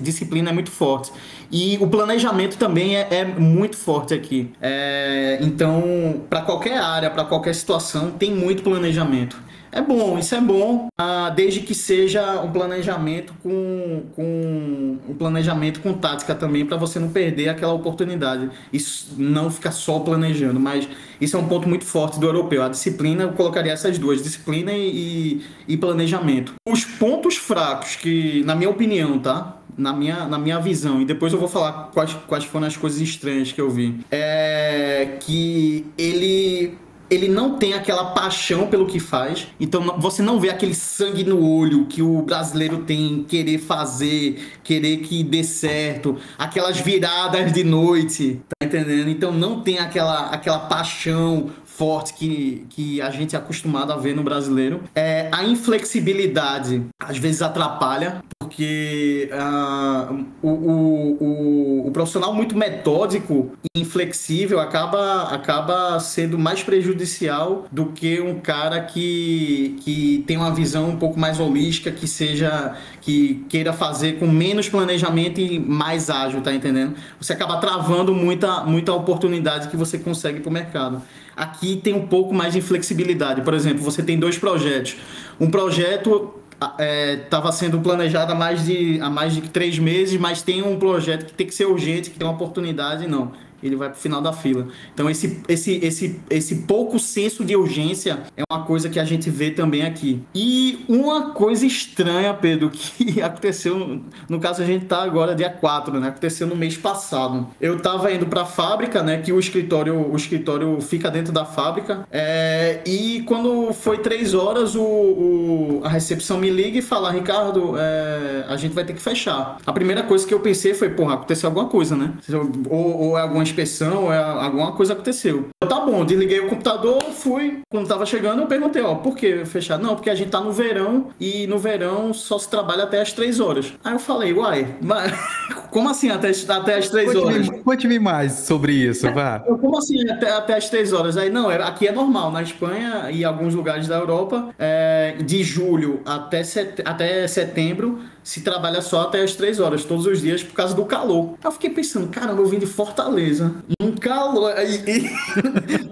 disciplina é muito forte. E o planejamento também é, é muito forte aqui. É, então, para qualquer área, para qualquer situação, tem muito planejamento. É bom, isso é bom, ah, desde que seja um planejamento com, com um planejamento com tática também, para você não perder aquela oportunidade. Isso não ficar só planejando, mas isso é um ponto muito forte do europeu. A disciplina, eu colocaria essas duas, disciplina e, e planejamento. Os pontos fracos, que, na minha opinião, tá? na minha, na minha visão, e depois eu vou falar quais, quais foram as coisas estranhas que eu vi, é que ele ele não tem aquela paixão pelo que faz. Então você não vê aquele sangue no olho que o brasileiro tem, querer fazer, querer que dê certo, aquelas viradas de noite, tá entendendo? Então não tem aquela, aquela paixão forte que, que a gente é acostumado a ver no brasileiro. É, a inflexibilidade às vezes atrapalha, porque uh, o, o, o, o, profissional muito metódico e inflexível acaba, acaba sendo mais prejudicial do que um cara que, que tem uma visão um pouco mais holística, que seja que queira fazer com menos planejamento e mais ágil, tá entendendo? Você acaba travando muita, muita oportunidade que você consegue para o mercado. Aqui tem um pouco mais de flexibilidade. Por exemplo, você tem dois projetos. Um projeto estava é, sendo planejado há mais, de, há mais de três meses, mas tem um projeto que tem que ser urgente, que tem uma oportunidade, não ele vai para o final da fila. Então esse, esse, esse, esse pouco senso de urgência é uma coisa que a gente vê também aqui. E uma coisa estranha, Pedro, que aconteceu, no caso a gente tá agora dia 4, né? Aconteceu no mês passado. Eu tava indo para a fábrica, né, que o escritório, o escritório fica dentro da fábrica, é, e quando foi três horas, o, o, a recepção me liga e fala, Ricardo, é, a gente vai ter que fechar. A primeira coisa que eu pensei foi, porra, aconteceu alguma coisa, né? Ou, ou é alguma inspeção, é, alguma coisa aconteceu. Eu, tá bom, desliguei o computador, fui. Quando tava chegando, eu perguntei, ó, por que fechar? Não, porque a gente tá no verão e no verão só se trabalha até as três horas. Aí eu falei, uai, mas como assim até, até as três horas? Conte-me mais sobre isso, vá. como assim até, até as três horas? Aí, não, é, aqui é normal, na Espanha e alguns lugares da Europa, é, de julho até, set, até setembro, se trabalha só até as três horas, todos os dias, por causa do calor. Eu fiquei pensando, caramba, eu vim de Fortaleza, um calor.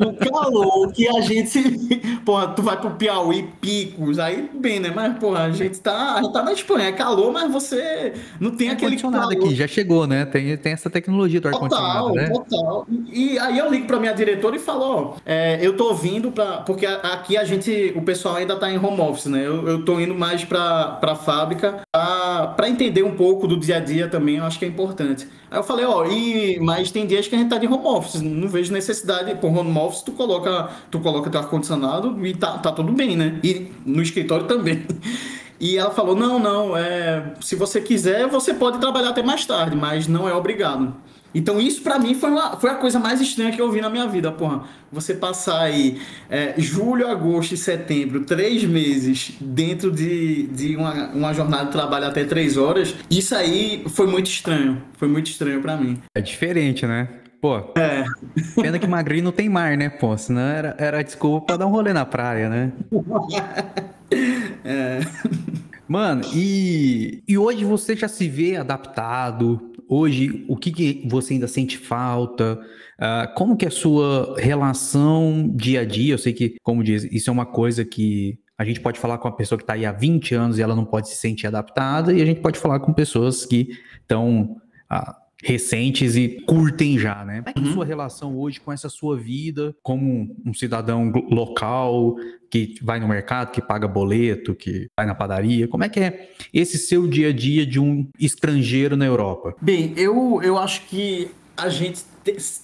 um calor que a gente. Porra, tu vai pro Piauí, picos, aí bem, né? Mas, porra, a gente tá, a gente tá na Espanha, é calor, mas você não tem, aquele ar-condicionado aqui, já chegou, né? Tem, tem essa tecnologia do ar-condicionado, né? Total, E aí eu ligo pra minha diretora e falo, ó, é, eu tô vindo pra. Porque aqui a gente, o pessoal ainda tá em home office, né? Eu, eu tô indo mais pra, pra fábrica pra, pra entender um pouco do dia a dia também, eu acho que é importante. Aí eu falei, ó, e, mas tem dias que a gente tá de home office, não vejo necessidade, por home office tu coloca, tu coloca teu ar-condicionado e tá, tá tudo bem, né? E no escritório também. E ela falou, não, não, é, se você quiser, você pode trabalhar até mais tarde, mas não é obrigado. Então isso para mim foi, uma, foi a coisa mais estranha que eu vi na minha vida, porra. Você passar aí é, julho, agosto e setembro, três meses dentro de, de uma, uma jornada de trabalho até três horas, isso aí foi muito estranho. Foi muito estranho para mim. É diferente, né? Pô, é. pena que Magrinho não tem mar, né, pô? Senão era, era desculpa pra dar um rolê na praia, né? é. Mano, e, e hoje você já se vê adaptado? Hoje, o que, que você ainda sente falta? Uh, como que é a sua relação dia a dia? Eu sei que, como diz, isso é uma coisa que a gente pode falar com uma pessoa que está aí há 20 anos e ela não pode se sentir adaptada, e a gente pode falar com pessoas que estão uh, recentes e curtem já, né? Como é que a uhum. sua relação hoje com essa sua vida como um cidadão local que vai no mercado, que paga boleto, que vai na padaria? Como é que é esse seu dia a dia de um estrangeiro na Europa? Bem, eu, eu acho que a gente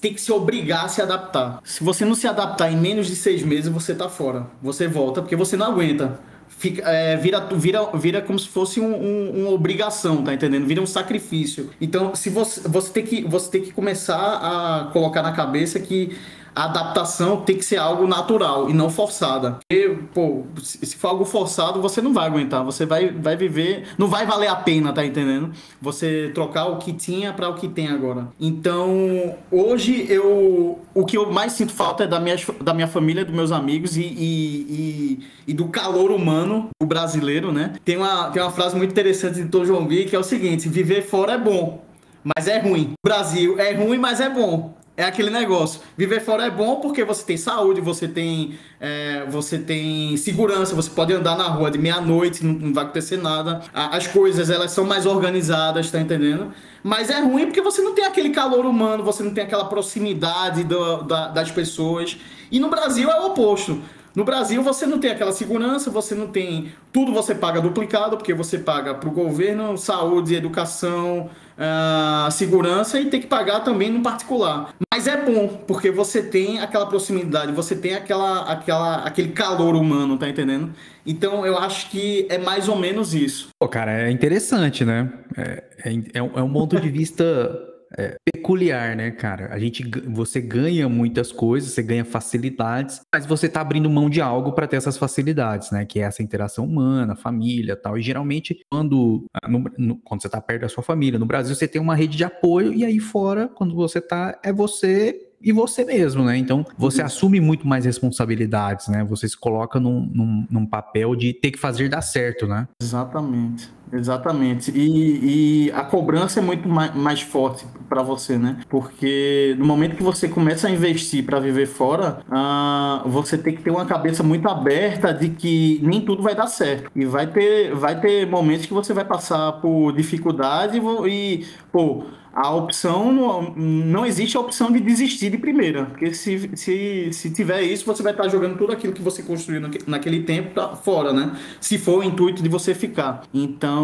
tem que se obrigar a se adaptar. Se você não se adaptar em menos de seis meses, você tá fora. Você volta porque você não aguenta fica, é, vira, vira, vira como se fosse um, um, uma obrigação, tá entendendo? Vira um sacrifício. Então, se você, você, tem que, você tem que começar a colocar na cabeça que a adaptação tem que ser algo natural e não forçada. Porque, pô, se for algo forçado, você não vai aguentar, você vai, vai viver, não vai valer a pena, tá entendendo? Você trocar o que tinha para o que tem agora. Então, hoje eu o que eu mais sinto falta é da minha, da minha família, dos meus amigos e, e, e, e do calor humano do brasileiro, né? Tem uma, tem uma frase muito interessante de Tom João que é o seguinte: viver fora é bom, mas é ruim. O Brasil é ruim, mas é bom é aquele negócio. Viver fora é bom porque você tem saúde, você tem, é, você tem segurança, você pode andar na rua de meia-noite, não, não, vai acontecer nada. As coisas elas são mais organizadas, tá entendendo? Mas é ruim porque você não tem aquele calor humano, você não tem aquela proximidade do, da, das pessoas. E no Brasil é o oposto. No Brasil você não tem aquela segurança, você não tem. Tudo você paga duplicado, porque você paga para o governo, saúde, educação, uh, segurança e tem que pagar também no particular. Mas é bom, porque você tem aquela proximidade, você tem aquela, aquela, aquele calor humano, tá entendendo? Então eu acho que é mais ou menos isso. Pô, cara, é interessante, né? É, é, é um ponto de vista é, peculiar, né, cara? A gente, você ganha muitas coisas, você ganha facilidades, mas você tá abrindo mão de algo para ter essas facilidades, né? Que é essa interação humana, família, tal. E geralmente quando ah, no, no, quando você tá perto da sua família, no Brasil você tem uma rede de apoio e aí fora, quando você tá, é você e você mesmo, né? Então você uhum. assume muito mais responsabilidades, né? Você se coloca num, num, num papel de ter que fazer dar certo, né? Exatamente. Exatamente. E, e, a cobrança é muito mais, mais forte para você, né? Porque no momento que você começa a investir para viver fora, uh, você tem que ter uma cabeça muito aberta de que nem tudo vai dar certo. E vai ter, vai ter momentos que você vai passar por dificuldade e, e pô a opção não, não existe a opção de desistir de primeira, porque se, se, se tiver isso, você vai estar jogando tudo aquilo que você construiu naquele tempo fora, né? Se for o intuito de você ficar. Então,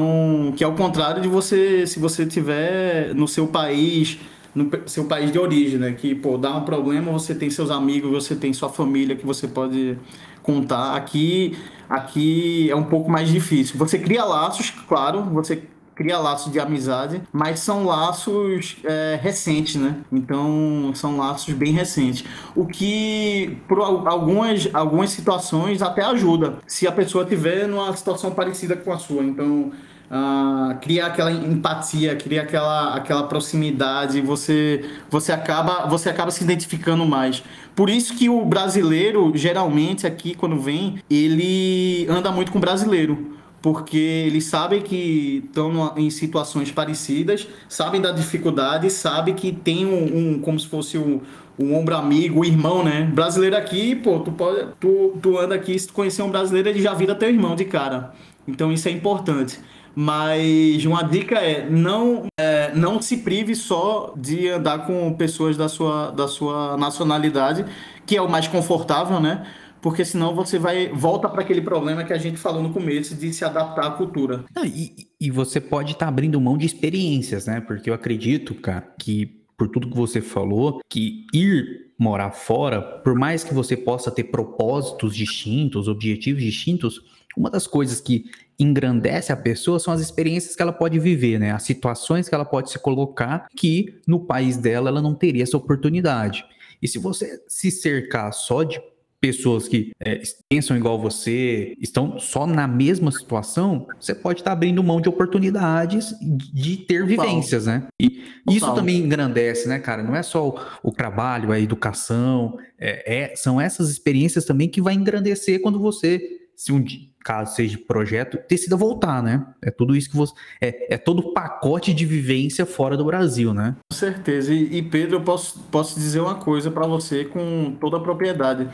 que é o contrário de você, se você tiver no seu país, no seu país de origem, né? Que, pô, dá um problema, você tem seus amigos, você tem sua família que você pode contar. Aqui, aqui é um pouco mais difícil. Você cria laços, claro, você cria laços de amizade, mas são laços é, recentes, né? Então são laços bem recentes. O que por algumas, algumas situações até ajuda, se a pessoa tiver numa situação parecida com a sua. Então Uh, cria aquela empatia, cria aquela, aquela proximidade, você, você, acaba, você acaba se identificando mais. Por isso que o brasileiro, geralmente aqui, quando vem, ele anda muito com o brasileiro porque eles sabem que estão em situações parecidas, sabem da dificuldade, sabem que tem um, um como se fosse um, um ombro amigo, um irmão, né? Brasileiro aqui, pô, tu, pode, tu, tu anda aqui, se tu conhecer um brasileiro, ele já vira teu irmão de cara. Então isso é importante. Mas uma dica é não, é, não se prive só de andar com pessoas da sua, da sua nacionalidade, que é o mais confortável, né? Porque senão você vai volta para aquele problema que a gente falou no começo de se adaptar à cultura. Não, e, e você pode estar tá abrindo mão de experiências, né? Porque eu acredito, cara, que por tudo que você falou, que ir morar fora, por mais que você possa ter propósitos distintos, objetivos distintos, uma das coisas que engrandece a pessoa são as experiências que ela pode viver, né? As situações que ela pode se colocar que no país dela ela não teria essa oportunidade. E se você se cercar só de pessoas que é, pensam igual você, estão só na mesma situação, você pode estar abrindo mão de oportunidades de ter vivências, né? E isso também engrandece, né, cara? Não é só o, o trabalho, a educação, é, é, são essas experiências também que vai engrandecer quando você, se um dia caso seja projeto, decida voltar, né? É tudo isso que você. É, é todo o pacote de vivência fora do Brasil, né? Com certeza. E, e Pedro, eu posso, posso dizer uma coisa para você com toda a propriedade.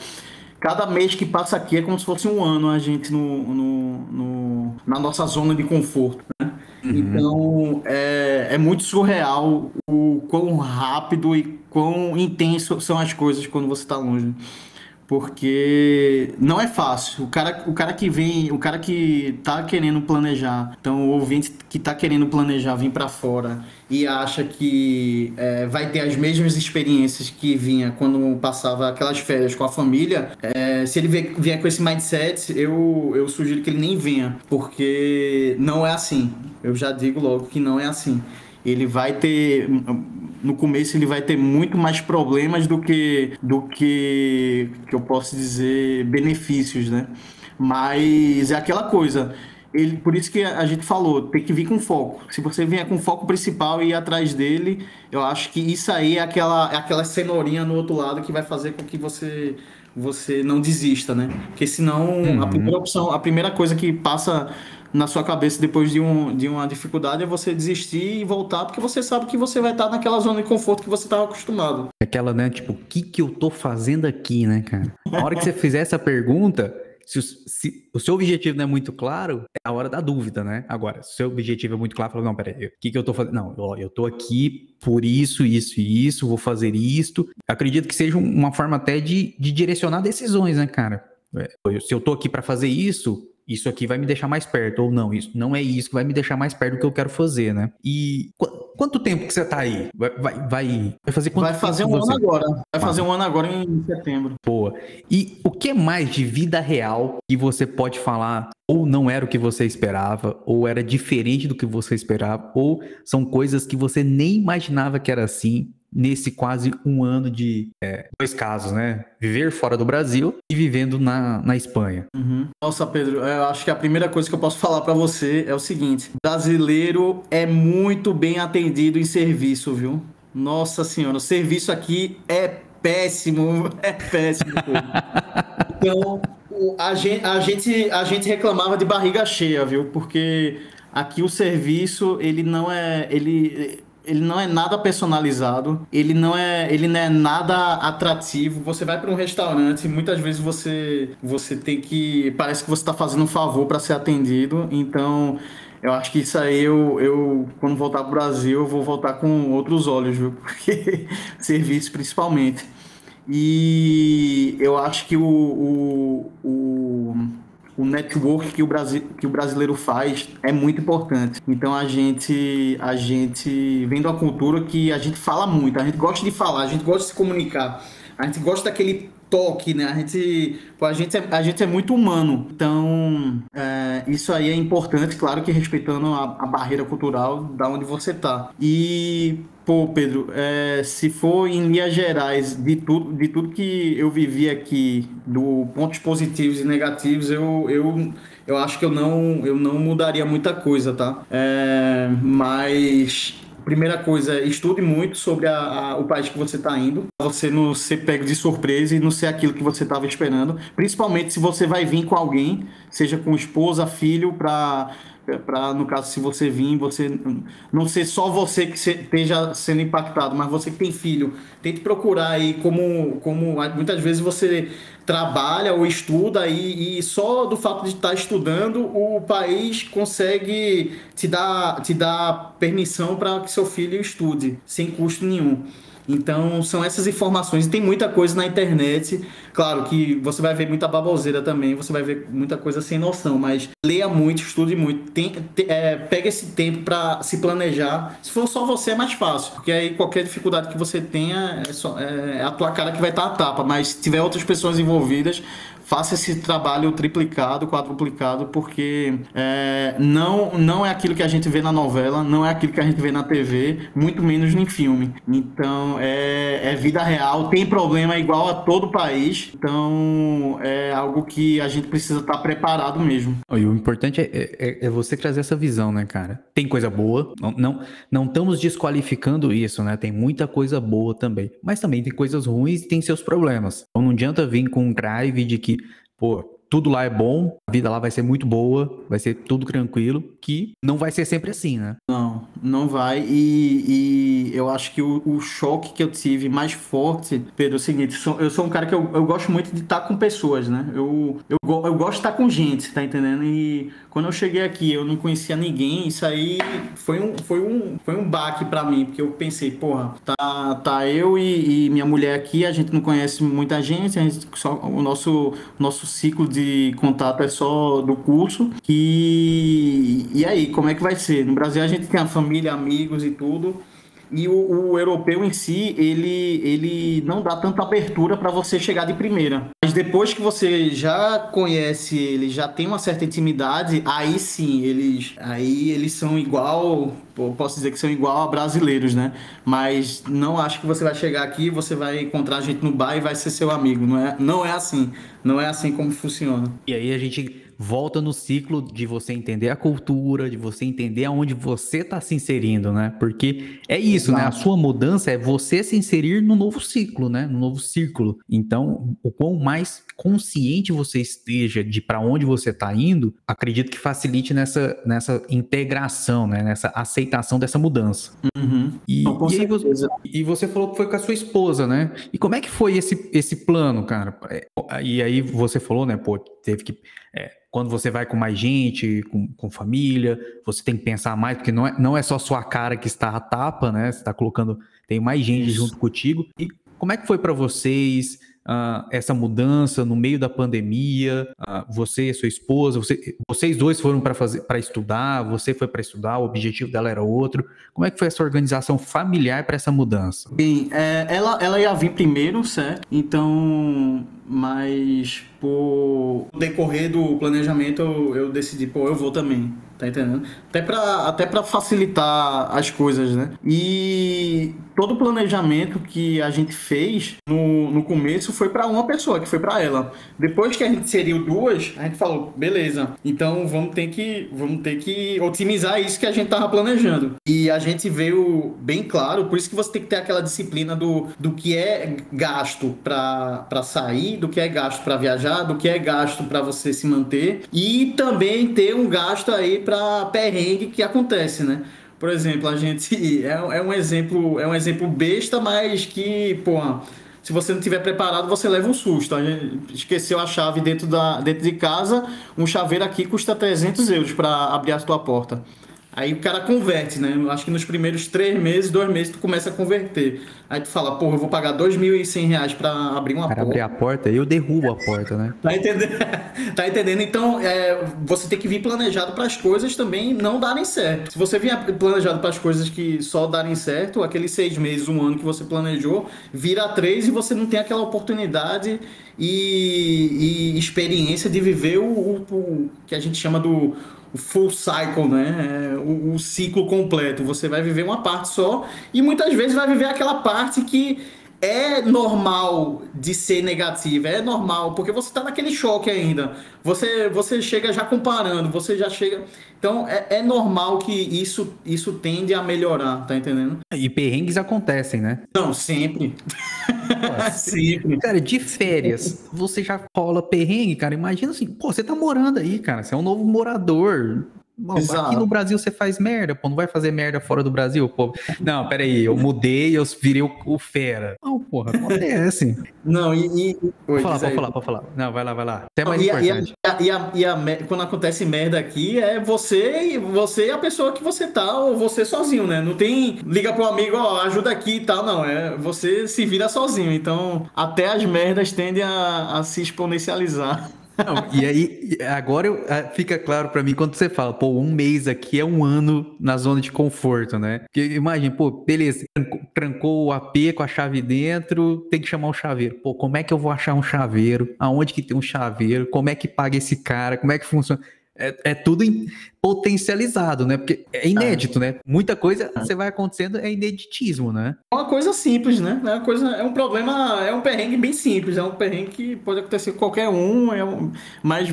Cada mês que passa aqui é como se fosse um ano a gente no, no, no na nossa zona de conforto, né? Uhum. Então é, é muito surreal o quão rápido e quão intenso são as coisas quando você está longe porque não é fácil. O cara, o cara que vem, o cara que tá querendo planejar, então o ouvinte que tá querendo planejar vir para fora e acha que é, vai ter as mesmas experiências que vinha quando passava aquelas férias com a família, é, se ele vier com esse mindset, eu, eu sugiro que ele nem venha, porque não é assim. Eu já digo logo que não é assim ele vai ter no começo ele vai ter muito mais problemas do que do que que eu posso dizer benefícios, né? Mas é aquela coisa, ele, por isso que a gente falou, tem que vir com foco. Se você vier com foco principal e ir atrás dele, eu acho que isso aí é aquela, é aquela cenourinha no outro lado que vai fazer com que você você não desista, né? Porque senão uhum. a primeira opção, a primeira coisa que passa na sua cabeça depois de, um, de uma dificuldade é você desistir e voltar, porque você sabe que você vai estar naquela zona de conforto que você estava acostumado. Aquela, né, tipo, o que, que eu tô fazendo aqui, né, cara? Na hora que você fizer essa pergunta, se o, se o, seu objetivo não é muito claro, é a hora da dúvida, né? Agora, se o seu objetivo é muito claro, fala, não, peraí, o que, que eu tô fazendo? Não, ó, eu tô aqui por isso, isso e isso, vou fazer isto. Acredito que seja uma forma até de, de direcionar decisões, né, cara? É, se eu tô aqui para fazer isso, isso aqui vai me deixar mais perto, ou não, isso não é isso que vai me deixar mais perto do que eu quero fazer, né? E qu quanto tempo que você tá aí? Vai, vai, vai, fazer quanto Vai fazer um você... ano agora. Vai ah. fazer um ano agora em setembro. Boa. E o que mais de vida real que você pode falar ou não era o que você esperava, ou era diferente do que você esperava, ou são coisas que você nem imaginava que era assim, nesse quase um ano de é, dois casos, né? Viver fora do Brasil e vivendo na, na Espanha. Uhum. Nossa, Pedro, eu acho que a primeira coisa que eu posso falar para você é o seguinte: brasileiro é muito bem atendido em serviço, viu? Nossa senhora, o serviço aqui é péssimo, é péssimo. então, a gente, a, gente, a gente reclamava de barriga cheia, viu? Porque aqui o serviço, ele não é. Ele, ele não é nada personalizado, ele não é, ele não é nada atrativo. Você vai para um restaurante, muitas vezes você você tem que parece que você está fazendo um favor para ser atendido. Então, eu acho que isso aí eu, eu quando voltar para o Brasil, eu vou voltar com outros olhos, viu? Porque serviço principalmente. E eu acho que o, o, o o network que o, Brasil, que o brasileiro faz é muito importante. Então a gente, a gente vendo a cultura que a gente fala muito, a gente gosta de falar, a gente gosta de se comunicar, a gente gosta daquele toque, né? A gente, a gente, é, a gente é muito humano. Então, é, isso aí é importante, claro que respeitando a, a barreira cultural da onde você tá. E Pô, Pedro, é, se for em linhas gerais de tudo, de tudo que eu vivi aqui, do pontos positivos e negativos, eu, eu, eu acho que eu não, eu não mudaria muita coisa, tá? É, mas primeira coisa, estude muito sobre a, a, o país que você está indo, você não ser pego de surpresa e não ser aquilo que você estava esperando, principalmente se você vai vir com alguém, seja com esposa, filho, para para no caso se você vir, você não ser só você que esteja sendo impactado, mas você que tem filho, tente procurar aí como como muitas vezes você trabalha ou estuda e, e só do fato de estar estudando o país consegue te dar te dar permissão para que seu filho estude sem custo nenhum. Então, são essas informações. E tem muita coisa na internet. Claro que você vai ver muita baboseira também, você vai ver muita coisa sem noção, mas leia muito, estude muito. Tem, te, é, pega esse tempo para se planejar. Se for só você, é mais fácil, porque aí qualquer dificuldade que você tenha é, só, é, é a tua cara que vai estar a tapa. Mas se tiver outras pessoas envolvidas, faça esse trabalho triplicado, quadruplicado, porque é, não, não é aquilo que a gente vê na novela, não é aquilo que a gente vê na TV, muito menos em filme. Então, é, é vida real, tem problema igual a todo país, então é algo que a gente precisa estar preparado mesmo. E o importante é, é, é, você trazer essa visão, né, cara? Tem coisa boa, não, não, não estamos desqualificando isso, né? Tem muita coisa boa também, mas também tem coisas ruins e tem seus problemas. Então não adianta vir com um drive de que pô, tudo lá é bom, a vida lá vai ser muito boa, vai ser tudo tranquilo, que não vai ser sempre assim, né? Não, não vai. E, e eu acho que o, o, choque que eu tive mais forte, Pedro, é o seguinte: sou, eu sou um cara que eu, eu gosto muito de estar com pessoas, né? Eu, eu, eu gosto de estar com gente, tá entendendo? E quando eu cheguei aqui, eu não conhecia ninguém, isso aí foi um, foi um, foi um baque para mim, porque eu pensei, porra, tá, tá eu e, e, minha mulher aqui, a gente não conhece muita gente, a gente só, o nosso, nosso ciclo de contato é só do curso. E, e aí, como é que vai ser? No Brasil a gente tem a família, amigos e tudo. E o, o, europeu em si, ele, ele não dá tanta abertura para você chegar de primeira. Mas depois que você já conhece ele, já tem uma certa intimidade, aí sim, eles, aí eles são igual, posso dizer que são igual a brasileiros, né? Mas não acho que você vai chegar aqui, você vai encontrar gente no bar e vai ser seu amigo. Não é, não é assim. Não é assim como funciona. E aí a gente volta no ciclo de você entender a cultura, de você entender aonde você está se inserindo, né? Porque é isso, Exato. né? A sua mudança é você se inserir no novo ciclo, né? No novo círculo. Então, o quão mais consciente você esteja de para onde você está indo, acredito que facilite nessa, nessa integração, né? Nessa aceitação dessa mudança. Uhum. E, Não, e, você, e, você, falou que foi com a sua esposa, né? E como é que foi esse, esse plano, cara? É, e aí você falou, né? Pô, teve que é, quando você vai com mais gente, com, com família, você tem que pensar mais, porque não é, não é só sua cara que está a tapa, né? Você está colocando, tem mais gente Isso. junto contigo. E como é que foi para vocês? uh, essa mudança no meio da pandemia? Uh, você e sua esposa, você, vocês dois foram para fazer para estudar, você foi para estudar, o objetivo dela era outro. Como é que foi essa organização familiar para essa mudança? Bem, é, ela, ela ia vir primeiro, certo? Então, mas por decorrer do planejamento eu, eu decidi, pô, eu vou também. Tá entendendo? Até para até facilitar as coisas, né? E todo o planejamento que a gente fez no, no começo foi para uma pessoa, que foi para ela. Depois que a gente inseriu duas, a gente falou, beleza, então vamos ter que vamos ter que otimizar isso que a gente tava planejando. E a gente veio bem claro, por isso que você tem que ter aquela disciplina do, do que é gasto para sair, do que é gasto para viajar, do que é gasto para você se manter e também ter um gasto aí para perrengue que acontece, né? Por exemplo, a gente é, é um exemplo, é um exemplo besta, mas que, pô, se você não tiver preparado, você leva um susto. A gente esqueceu a chave dentro, da, dentro de casa, um chaveiro aqui custa 300 euros para abrir a tua porta. Aí o cara converte, né? Acho que nos primeiros três meses, dois meses, tu começa a converter. Aí tu fala, porra, eu vou pagar dois mil e cem reais pra abrir uma para porta. abrir a porta, eu derrubo a porta, né? tá entendendo? tá entendendo? Então, é, você tem que vir planejado para as coisas também não darem certo. Se você vier planejado para as coisas que só darem certo, aqueles seis meses, um ano que você planejou, vira três e você não tem aquela oportunidade e, e experiência de viver o, o, o que a gente chama do o full cycle, né? É, o, o, ciclo completo. Você vai viver uma parte só e muitas vezes vai viver aquela parte que é normal de ser negativa, é normal, porque você tá naquele choque ainda. Você, você chega já comparando, você já chega. Então é, é normal que isso, isso tende a melhorar, tá entendendo? E perrengues acontecem, né? Não, sempre. Sempre. Cara, de férias, você já rola perrengue, cara. Imagina assim, pô, você tá morando aí, cara. Você é um novo morador. Aqui no Brasil você faz merda, pô, não vai fazer merda fora do Brasil, pô. Não, peraí, eu mudei, eu virei o, o fera. Não, porra, acontece. Não, e. e... Pode falar, pode falar, pode falar. Não, vai lá, vai lá. Até mais e, importante. E, a, e, a, e, a, quando acontece merda aqui, é você e você e a pessoa que você tá, ou você sozinho, né? Não tem. Liga pro amigo, ó, ajuda aqui e tal, não. É você se vira sozinho. Então, até as merdas tendem a, a se exponencializar. Não, e aí, agora eu, fica claro para mim quando você fala, pô, um mês aqui é um ano na zona de conforto, né? Porque imagina, pô, beleza, trancou o AP com a chave dentro, tem que chamar um chaveiro. Pô, como é que eu vou achar um chaveiro? Aonde que tem um chaveiro? Como é que paga esse cara? Como é que funciona? É, é, tudo potencializado, né? Porque é inédito, né? Muita coisa você vai acontecendo é ineditismo, né? É uma coisa simples, né? É uma coisa, é um problema, é um perrengue bem simples, é um perrengue que pode acontecer com qualquer um, é um, mas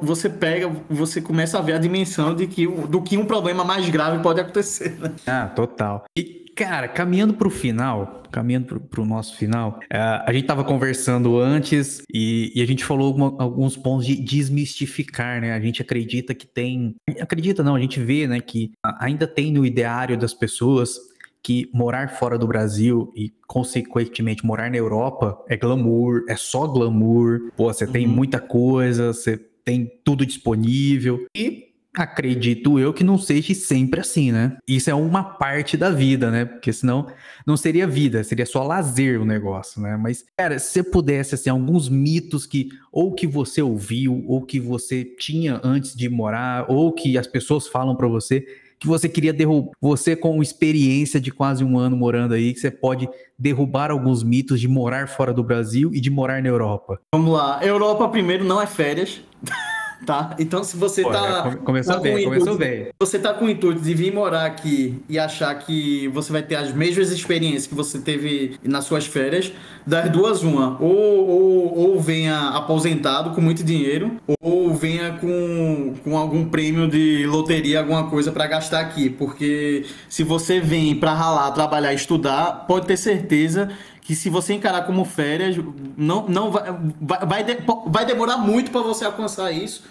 você pega, você começa a ver a dimensão de que do que um problema mais grave pode acontecer. Né? Ah, total. E Cara, caminhando para o final, caminhando para o nosso final, uh, a gente estava conversando antes e, e a gente falou alguma, alguns pontos de desmistificar, né? A gente acredita que tem, acredita não, a gente vê, né, que ainda tem no ideário das pessoas que morar fora do Brasil e, consequentemente, morar na Europa é glamour, é só glamour. Pô, você uhum. tem muita coisa, você tem tudo disponível. E acredito eu que não seja sempre assim, né? Isso é uma parte da vida, né? Porque senão não seria vida, seria só lazer o negócio, né? Mas, cara, se você pudesse, assim, alguns mitos que ou que você ouviu, ou que você tinha antes de morar, ou que as pessoas falam para você, que você queria derrubar, você com experiência de quase um ano morando aí, que você pode derrubar alguns mitos de morar fora do Brasil e de morar na Europa. Vamos lá. Europa, primeiro, não é férias. tá? Então, se você Pô, tá. Começou tá bem, começou intuito, bem. Você tá com o intuito de vir morar aqui e achar que você vai ter as mesmas experiências que você teve nas suas férias, das duas, uma. Ou, ou, ou venha aposentado com muito dinheiro, ou venha com, com algum prêmio de loteria, alguma coisa para gastar aqui. Porque se você vem para ralar, trabalhar, estudar, pode ter certeza que se você encarar como férias, não, não vai, vai, vai, de, vai demorar muito para você alcançar isso,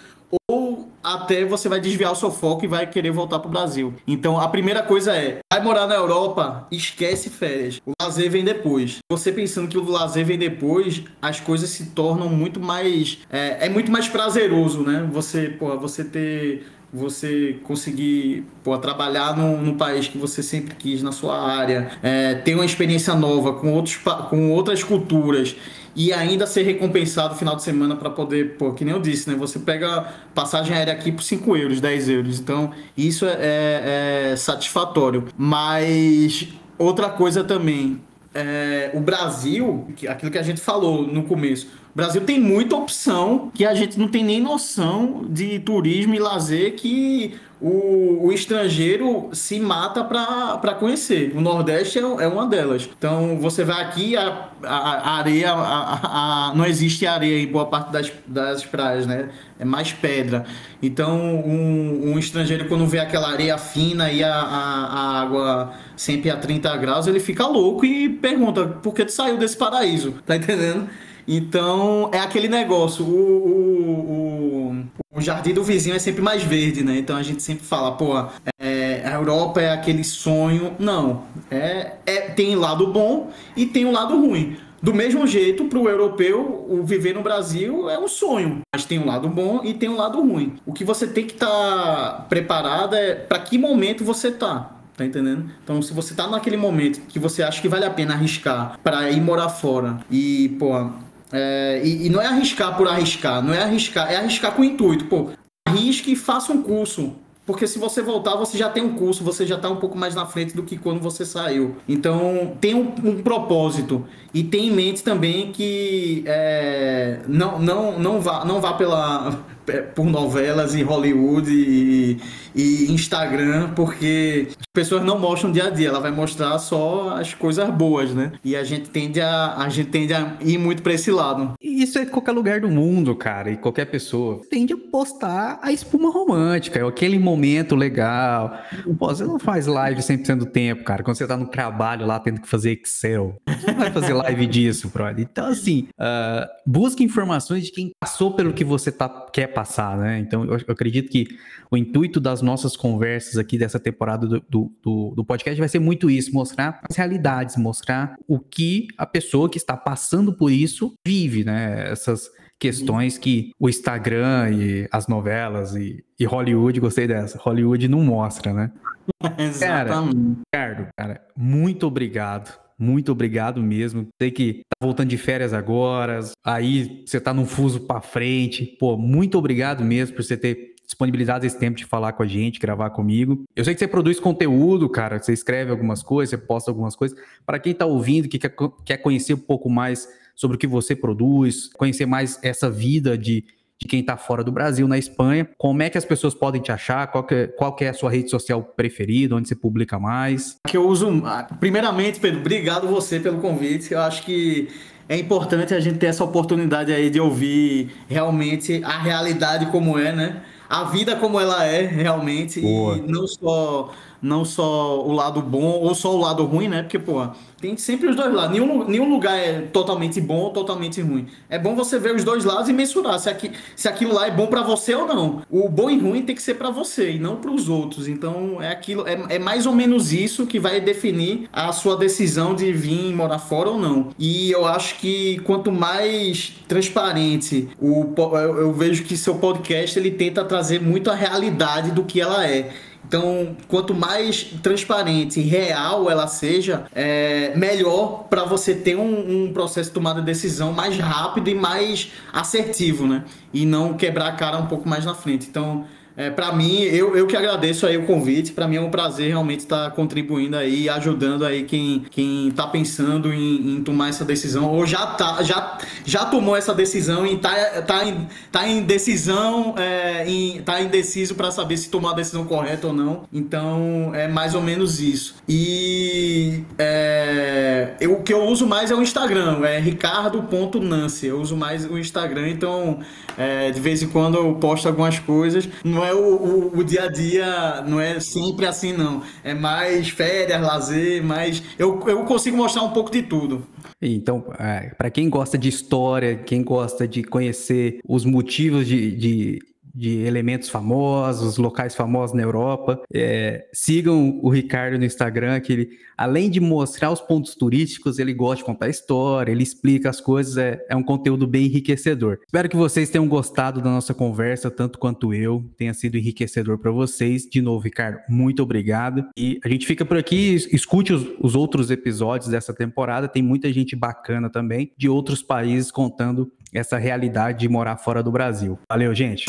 ou até você vai desviar o seu foco e vai querer voltar para o Brasil. Então a primeira coisa é, vai morar na Europa, esquece férias. O lazer vem depois. Você pensando que o lazer vem depois, as coisas se tornam muito mais, é, é muito mais prazeroso, né? Você, pô, você ter você conseguir pô, trabalhar no, no, país que você sempre quis, na sua área, é, ter uma experiência nova com, outros, com outras culturas e ainda ser recompensado no final de semana para poder, pô, que nem eu disse, né? Você pega passagem aérea aqui por 5 euros, 10 euros. Então, isso é, é, é satisfatório. Mas outra coisa também, é, o Brasil, aquilo que a gente falou no começo, o Brasil tem muita opção que a gente não tem nem noção de turismo e lazer que o, o estrangeiro se mata para conhecer. O Nordeste é, é, uma delas. Então você vai aqui, a, a, a areia, a, não existe areia em boa parte das, das praias, né? É mais pedra. Então um, um estrangeiro, quando vê aquela areia fina e a, água sempre a 30 graus, ele fica louco e pergunta: por que tu saiu desse paraíso? Tá entendendo? Então é aquele negócio. O, o, o, o, jardim do vizinho é sempre mais verde, né? Então a gente sempre fala, pô, é, a Europa é aquele sonho. Não. É, é, tem lado bom e tem o um lado ruim. Do mesmo jeito, para o europeu, o viver no Brasil é um sonho, mas tem um lado bom e tem um lado ruim. O que você tem que estar tá preparado é para que momento você tá. Tá entendendo? Então, se você tá naquele momento que você acha que vale a pena arriscar para ir morar fora e, pô, é, e, e, não é arriscar por arriscar, não é arriscar, é arriscar com intuito. Pô, arrisque e faça um curso. Porque se você voltar, você já tem um curso, você já está um pouco mais na frente do que quando você saiu. Então, tem um, um propósito. E tem em mente também que é, não, não, não, vá, não vá pela, por novelas e Hollywood e, e Instagram, porque pessoas não mostram dia a dia, ela vai mostrar só as coisas boas, né? E a gente tende a, a gente tende a ir muito para esse lado. Isso é qualquer lugar do mundo, cara, e qualquer pessoa tende a postar a espuma romântica, aquele momento legal. Pô, você não faz live 100% do tempo, cara, quando você tá no trabalho lá tendo que fazer Excel. Você não vai fazer live disso, brother. Então, assim, uh, busque informações de quem passou pelo que você tá, quer passar, né? Então, eu, eu acredito que o intuito das nossas conversas aqui dessa temporada do, do, do, do podcast vai ser muito isso: mostrar as realidades, mostrar o que a pessoa que está passando por isso vive, né? Essas questões que o Instagram e as novelas e, e Hollywood, gostei dessa, Hollywood não mostra, né? Exatamente. Cara, Ricardo, cara, muito obrigado. Muito obrigado mesmo. Sei que tá voltando de férias agora, aí você tá num fuso para frente. Pô, muito obrigado mesmo por você ter disponibilizado esse tempo de falar com a gente, gravar comigo. Eu sei que você produz conteúdo, cara, você escreve algumas coisas, você posta algumas coisas. Para quem está ouvindo, que quer, conhecer um pouco mais sobre o que você produz, conhecer mais essa vida de, de quem está fora do Brasil, na Espanha, como é que as pessoas podem te achar? Qual que, é, qual que é a sua rede social preferida? Onde você publica mais? Que eu uso. Primeiramente, Pedro, obrigado você pelo convite. Eu acho que é importante a gente ter essa oportunidade aí de ouvir realmente a realidade como é, né? A vida como ela é realmente Boa. e não só não só o lado bom ou só o lado ruim, né? Porque, pô, tem sempre os dois lados. Nenhum, nenhum lugar é totalmente bom ou totalmente ruim. É bom você ver os dois lados e mensurar se, aqui, se aquilo lá é bom para você ou não. O bom e ruim tem que ser para você e não para os outros. Então, é aquilo é, é mais ou menos isso que vai definir a sua decisão de vir morar fora ou não. E eu acho que quanto mais transparente o eu, vejo que seu podcast ele tenta trazer muito a realidade do que ela é. Então, quanto mais transparente e real ela seja, é melhor para você ter um, um, processo de tomada de decisão mais rápido e mais assertivo, né? E não quebrar a cara um pouco mais na frente. Então, é, para mim, eu, eu que agradeço aí o convite. Para mim é um prazer realmente estar contribuindo aí, ajudando aí quem, quem tá pensando em, em, tomar essa decisão ou já, tá, já, já tomou essa decisão e tá, tá, em, tá em decisão, é, em, tá indeciso para saber se tomar a decisão correta ou não. Então é mais ou menos isso. E é, eu, o que eu uso mais é o Instagram, é ricardo.nance. Eu uso mais o Instagram, então é, de vez em quando eu posto algumas coisas. Não é o, o, o, dia a dia, não é sempre assim, não. É mais férias, lazer, mas eu, eu consigo mostrar um pouco de tudo. Então, é, para quem gosta de história, quem gosta de conhecer os motivos de, de de elementos famosos, locais famosos na Europa. É, sigam o Ricardo no Instagram, que ele, além de mostrar os pontos turísticos, ele gosta de contar história, ele explica as coisas, é, é um conteúdo bem enriquecedor. Espero que vocês tenham gostado da nossa conversa, tanto quanto eu, tenha sido enriquecedor para vocês. De novo, Ricardo, muito obrigado. E a gente fica por aqui, escute os, os outros episódios dessa temporada, tem muita gente bacana também de outros países contando essa realidade de morar fora do Brasil. Valeu, gente!